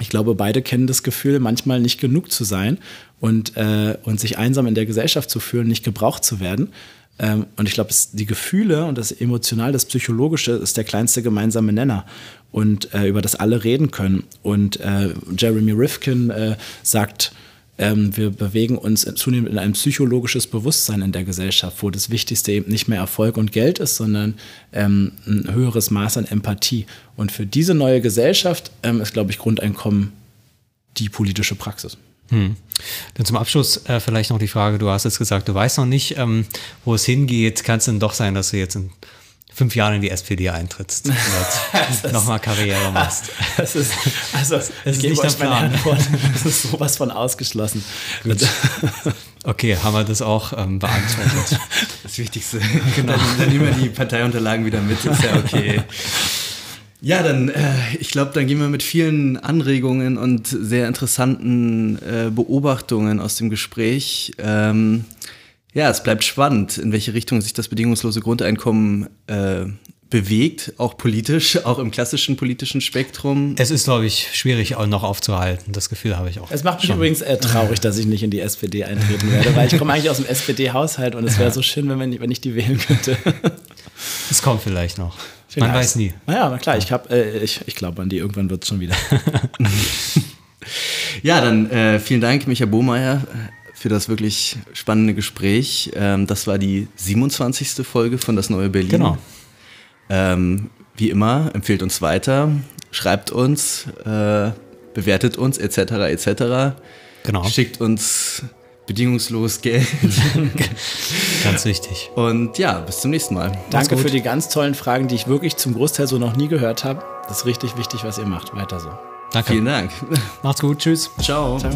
Ich glaube, beide kennen das Gefühl, manchmal nicht genug zu sein und, äh, und sich einsam in der Gesellschaft zu fühlen, nicht gebraucht zu werden. Ähm, und ich glaube, die Gefühle und das Emotional, das Psychologische ist der kleinste gemeinsame Nenner und äh, über das alle reden können. Und äh, Jeremy Rifkin äh, sagt, ähm, wir bewegen uns zunehmend in ein psychologisches Bewusstsein in der Gesellschaft, wo das Wichtigste eben nicht mehr Erfolg und Geld ist, sondern ähm, ein höheres Maß an Empathie. Und für diese neue Gesellschaft ähm, ist, glaube ich, Grundeinkommen die politische Praxis. Hm. Dann zum Abschluss äh, vielleicht noch die Frage, du hast jetzt gesagt, du weißt noch nicht, ähm, wo es hingeht. Kann es denn doch sein, dass du jetzt in fünf Jahren in die SPD eintrittst und [LAUGHS] nochmal Karriere machst. [LAUGHS] Das ist, also, das ist nicht der Plan. Antwort. [LAUGHS] Das ist sowas von ausgeschlossen. Gut. Okay, haben wir das auch ähm, beantwortet. Das Wichtigste. Genau. Dann, dann nehmen wir die Parteiunterlagen wieder mit, ist ja okay. Ja, dann, äh, ich glaube, dann gehen wir mit vielen Anregungen und sehr interessanten äh, Beobachtungen aus dem Gespräch. Ähm, ja, es bleibt spannend, in welche Richtung sich das bedingungslose Grundeinkommen äh, bewegt, auch politisch, [LAUGHS] auch im klassischen politischen Spektrum. Es ist, glaube ich, schwierig auch noch aufzuhalten. Das Gefühl habe ich auch. Es macht mich schon. übrigens äh, traurig, dass ich nicht in die SPD eintreten werde, weil ich komme eigentlich aus dem SPD-Haushalt und es [LAUGHS] wäre so schön, wenn, wenn ich die wählen könnte. Es kommt vielleicht noch. Vielleicht. Man weiß nie. Naja, na klar, ich, äh, ich, ich glaube an die, irgendwann wird es schon wieder. [LAUGHS] ja, dann äh, vielen Dank, Micha Bohmeier für das wirklich spannende Gespräch. Ähm, das war die 27. Folge von Das Neue Berlin. Genau. Ähm, wie immer, empfehlt uns weiter, schreibt uns, äh, bewertet uns, etc., etc. Genau. Schickt uns bedingungslos Geld. [LAUGHS] ganz wichtig. Und ja, bis zum nächsten Mal. Danke für die ganz tollen Fragen, die ich wirklich zum Großteil so noch nie gehört habe. Das ist richtig wichtig, was ihr macht. Weiter so. Danke. Vielen Dank. Macht's gut. Tschüss. Ciao. Ciao.